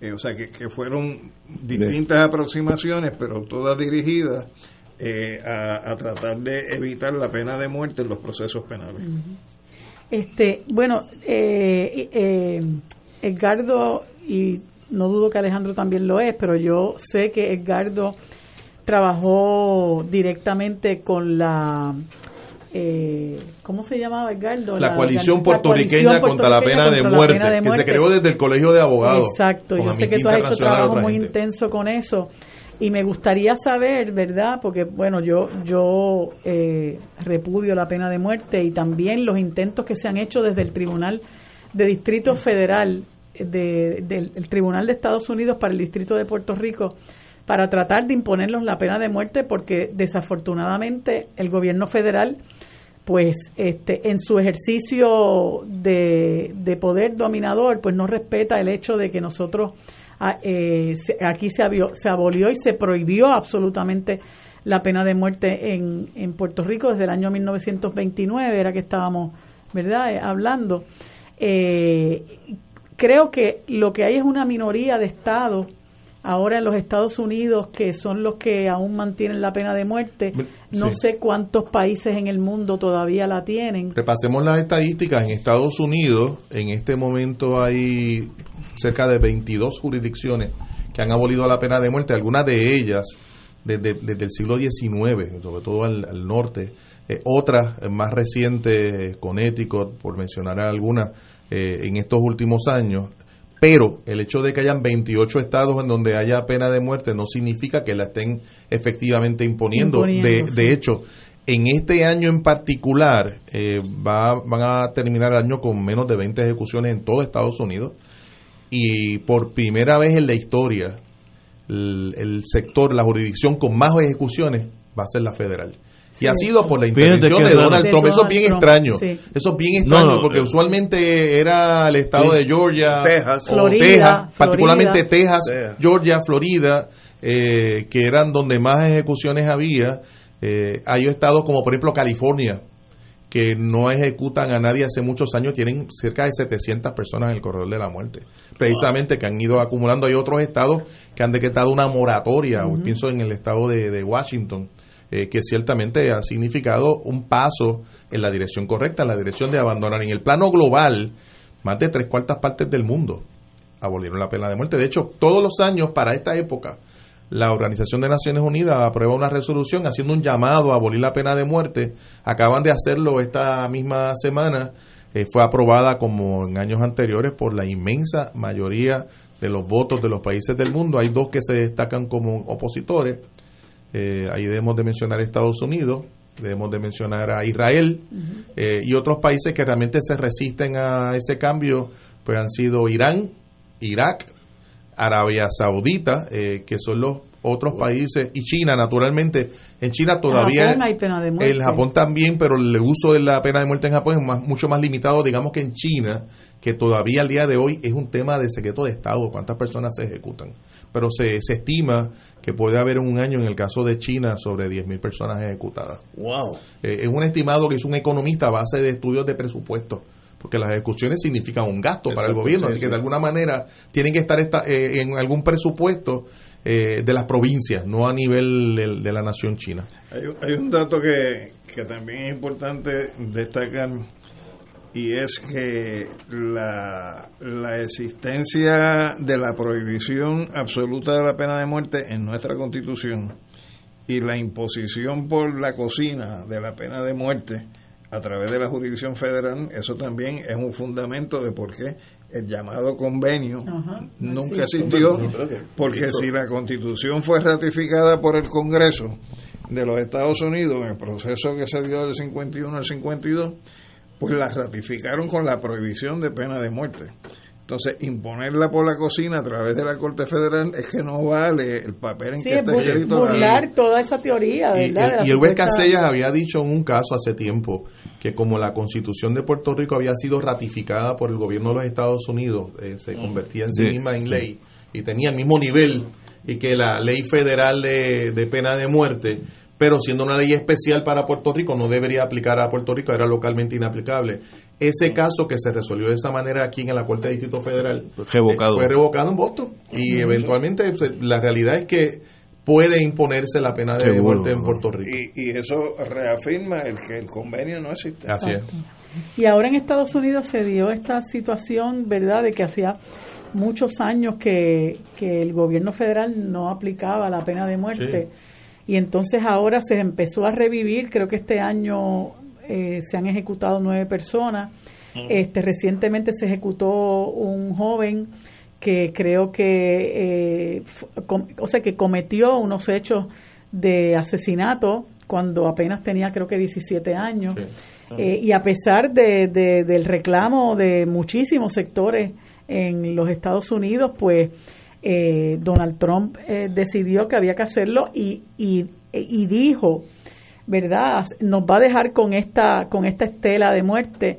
Eh, o sea, que, que fueron distintas aproximaciones, pero todas dirigidas eh, a, a tratar de evitar la pena de muerte en los procesos penales. Este, bueno, eh, eh, Edgardo, y no dudo que Alejandro también lo es, pero yo sé que Edgardo trabajó directamente con la. Eh, ¿Cómo se llamaba Edgardo? La, coalición la puertorriqueña coalición contra la pena de contra la muerte, pena de que se muerte. creó desde el Colegio de Abogados. Exacto, yo sé que tú has hecho trabajo muy gente. intenso con eso y me gustaría saber, ¿verdad? Porque bueno, yo yo eh, repudio la pena de muerte y también los intentos que se han hecho desde el Tribunal de Distrito Federal de- del el Tribunal de Estados Unidos para el Distrito de Puerto Rico para tratar de imponernos la pena de muerte porque desafortunadamente el gobierno federal pues este en su ejercicio de, de poder dominador pues no respeta el hecho de que nosotros eh, se- aquí se, se abolió y se prohibió absolutamente la pena de muerte en, en Puerto Rico desde el año 1929 era que estábamos verdad Eh, hablando. Eh, creo que lo que hay es una minoría de estados ahora en los Estados Unidos que son los que aún mantienen la pena de muerte. No Sí. sé cuántos países en el mundo todavía la tienen. Repasemos las estadísticas. En Estados Unidos, en este momento hay cerca de 22 jurisdicciones que han abolido la pena de muerte, algunas de ellas desde, desde el siglo XIX, sobre todo al, al norte. Eh, otras eh, más recientes, Connecticut, por mencionar algunas, eh, en estos últimos años. Pero el hecho de que hayan 28 estados en donde haya pena de muerte no significa que la estén efectivamente imponiendo. Imponiendo, de, sí. de hecho, en este año en particular eh, va, van a terminar el año con menos de 20 ejecuciones en todo Estados Unidos y por primera vez en la historia el, el sector, la jurisdicción con más ejecuciones va a ser la federal. Sí. Y ha sido por la intervención de. Donald De Trump. Eso es bien Trump, extraño. sí. Eso es bien extraño no, porque eh, usualmente era el estado Sí. de Georgia, Texas. o Florida, Texas, particularmente Florida. Texas, Texas. Georgia, Florida, eh, que eran donde más ejecuciones había. Eh, hay estados como por ejemplo California, que no ejecutan a nadie hace muchos años, tienen cerca de 700 personas en el corredor de la muerte, precisamente que han ido acumulando. Hay otros estados que han decretado una moratoria, pienso en el estado de, de Washington, eh, que ciertamente ha significado un paso en la dirección correcta, en la dirección de abandonar en el plano global más de tres cuartas partes del mundo abolieron la pena de muerte. De hecho, todos los años para esta época, la Organización de Naciones Unidas aprueba una resolución haciendo un llamado a abolir la pena de muerte. Acaban de hacerlo esta misma semana. Eh, fue aprobada como en años anteriores por la inmensa mayoría de los votos de los países del mundo. Hay dos que se destacan como opositores. Eh, ahí debemos de mencionar a Estados Unidos, debemos de mencionar a Israel eh, y otros países que realmente se resisten a ese cambio, pues han sido Irán, Irak, Arabia Saudita, eh, que son los otros países y China, naturalmente. En China todavía. En Japón hay pena de muerte. En Japón también, pero el uso de la pena de muerte en Japón es más, mucho más limitado, digamos que en China, que todavía al día de hoy es un tema de secreto de Estado, cuántas personas se ejecutan. Pero se, se estima que puede haber en un año, en el caso de China, sobre 10.000 personas ejecutadas. ¡Wow! Eh, es un estimado que hizo un economista a base de estudios de presupuesto porque las ejecuciones significan un gasto para el gobierno, así que de alguna manera tienen que estar esta, eh, en algún presupuesto eh, de las provincias, no a nivel de, de la nación china. Hay, hay un dato que, que también es importante destacar y es que la, la existencia de la prohibición absoluta de la pena de muerte en nuestra constitución y la imposición por la cocina de la pena de muerte a través de la jurisdicción federal, eso también es un fundamento de por qué el llamado convenio nunca sí. existió, porque si la constitución fue ratificada por el Congreso de los Estados Unidos en el proceso que se dio del 51 al 52, pues la ratificaron con la prohibición de pena de muerte. Entonces, imponerla por la cocina a través de la Corte Federal es que no vale el papel en Sí, que es está escrito. burlar toda esa teoría, ¿verdad? Y el juez Casellas había dicho en un caso hace tiempo que como la constitución de Puerto Rico había sido ratificada por el gobierno de los Estados Unidos, eh, se convertía en sí Sí. misma en ley y tenía el mismo nivel y que la ley federal de, de pena de muerte, pero siendo una ley especial para Puerto Rico, no debería aplicar a Puerto Rico, era localmente inaplicable. Ese caso que se resolvió de esa manera aquí en la Corte de Distrito Federal Revocado. eh, fue revocado en Boston y eventualmente pues, la realidad es que puede imponerse la pena de Seguro. muerte en Puerto Rico. Y, y eso reafirma el que el convenio no existe. Así es. Y ahora en Estados Unidos se dio esta situación, ¿verdad?, de que hacía muchos años que, que el gobierno federal no aplicaba la pena de muerte. Y entonces ahora se empezó a revivir, creo que este año eh, se han ejecutado nueve personas. Este Recientemente se ejecutó un joven que creo que, eh, o sea, que cometió unos hechos de asesinato cuando apenas tenía creo que 17 años. Eh, y a pesar de, de- del reclamo de muchísimos sectores en los Estados Unidos, pues eh, Donald Trump eh, decidió que había que hacerlo y, y, y dijo, ¿verdad? Nos va a dejar con esta, con esta estela de muerte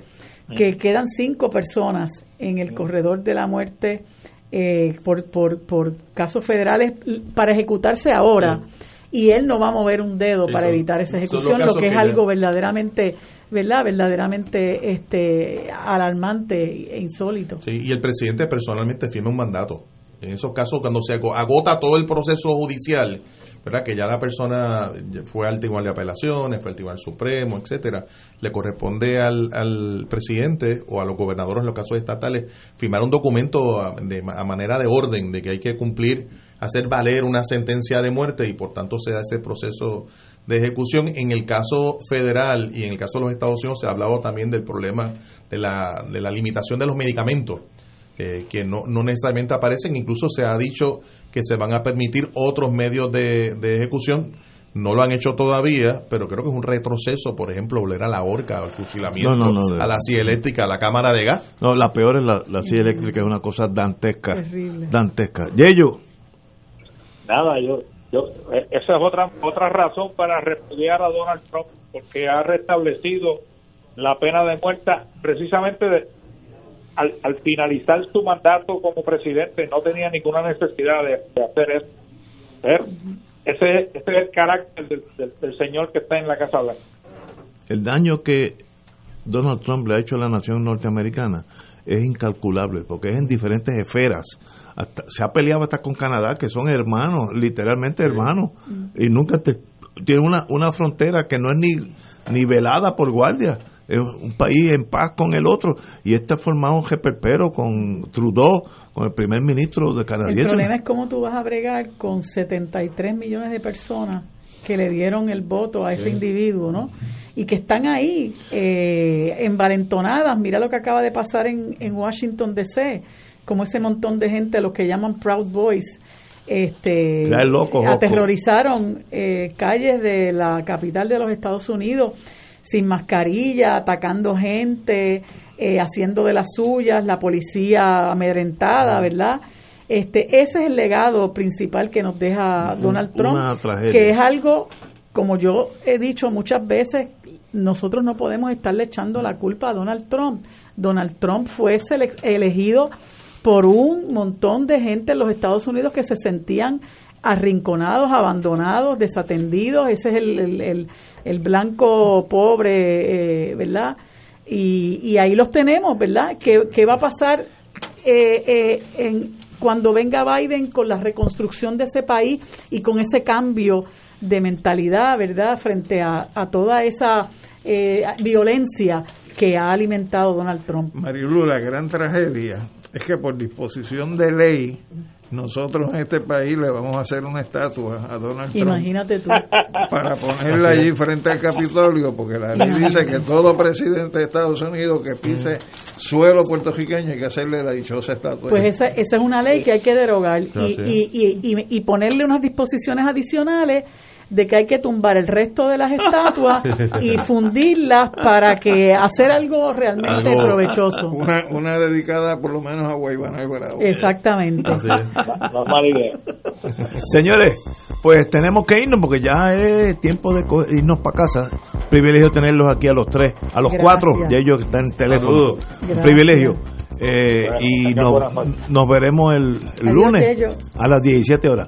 que quedan cinco personas en el corredor de la muerte eh, por, por, por casos federales para ejecutarse ahora. Y él no va a mover un dedo para evitar esa ejecución, lo que es algo verdaderamente, ¿verdad? Verdaderamente este, alarmante e insólito. Sí, y el presidente personalmente firma un mandato. En esos casos, cuando se ago- agota todo el proceso judicial, ¿verdad? que ya la persona fue al Tribunal de Apelaciones, fue al Tribunal Supremo, etcétera, le corresponde al, al presidente o a los gobernadores en los casos estatales firmar un documento a manera de orden de que hay que cumplir, hacer valer una sentencia de muerte y por tanto se da ese proceso de ejecución. En el caso federal y en el caso de los Estados Unidos se ha hablado también del problema de la, de la limitación de los medicamentos eh, que no, no necesariamente aparecen. Incluso se ha dicho que se van a permitir otros medios de, de ejecución. No lo han hecho todavía, pero creo que es un retroceso, por ejemplo, volver a la horca, al fusilamiento, No, no, no, de- a la silla eléctrica, a la cámara de gas. No, la peor es la, la silla eléctrica, es una cosa dantesca. Terrible. Dantesca. Yeyo, Nada, yo, yo, eh, esa es otra otra razón para repudiar a Donald Trump, porque ha restablecido la pena de muerte precisamente de- al, al finalizar su mandato como presidente, no tenía ninguna necesidad de, de hacer eso. Pero ese, ese es el carácter del, del- del señor que está en la Casa Blanca. el daño que Donald Trump le ha hecho a la nación norteamericana es incalculable, porque es en diferentes esferas. Hasta, se ha peleado hasta con Canadá, que son hermanos, literalmente hermanos, y nunca te, tiene una, una frontera que no es ni nivelada por guardia. Es un país en paz con el otro, y ha formado un jeperpero con Trudeau, con el primer ministro de El canadiense. problema es cómo tú vas a bregar con 73 millones de personas que le dieron el voto a ese Sí. individuo, ¿no? Y que están ahí eh, envalentonadas. Mira lo que acaba de pasar en, en Washington DC, como ese montón de gente, los que llaman Proud Boys, este, loco, aterrorizaron eh, calles de la capital de los Estados Unidos sin mascarilla, atacando gente, eh, haciendo de las suyas, la policía amedrentada, ¿verdad? Este, ese es el legado principal que nos deja Donald Trump, que es algo, como yo he dicho muchas veces, nosotros no podemos estarle echando la culpa a Donald Trump. Donald Trump fue elegido por un montón de gente en los Estados Unidos que se sentían arrinconados, abandonados, desatendidos. Ese es el, el- el- blanco pobre, eh, ¿verdad? Y, y ahí los tenemos, ¿verdad? ¿Qué, qué va a pasar eh, eh, en, cuando venga Biden con la reconstrucción de ese país y con ese cambio de mentalidad, ¿verdad? Frente a, a toda esa eh, violencia que ha alimentado Donald Trump. Marilu, la gran tragedia es que por disposición de ley nosotros en este país le vamos a hacer una estatua a Donald Trump Imagínate tú. para ponerla allí frente al Capitolio, porque la ley dice que todo presidente de Estados Unidos que pise suelo puertorriqueño hay que hacerle la dichosa estatua. Pues esa, esa es una ley que hay que derogar y, y, y, y ponerle unas disposiciones adicionales de que hay que tumbar el resto de las estatuas y fundirlas para que hacer algo realmente Algo- provechoso. Una, una dedicada por lo menos a Guaybana el Bravo. Exactamente. No es mala idea. Señores, pues tenemos que irnos porque ya es tiempo de irnos para casa. Privilegio tenerlos aquí a los tres, a los Gracias. cuatro, ya ellos están en teléfono. Privilegio. Eh, Bueno, y nos, nos veremos el, el lunes a las 17 horas.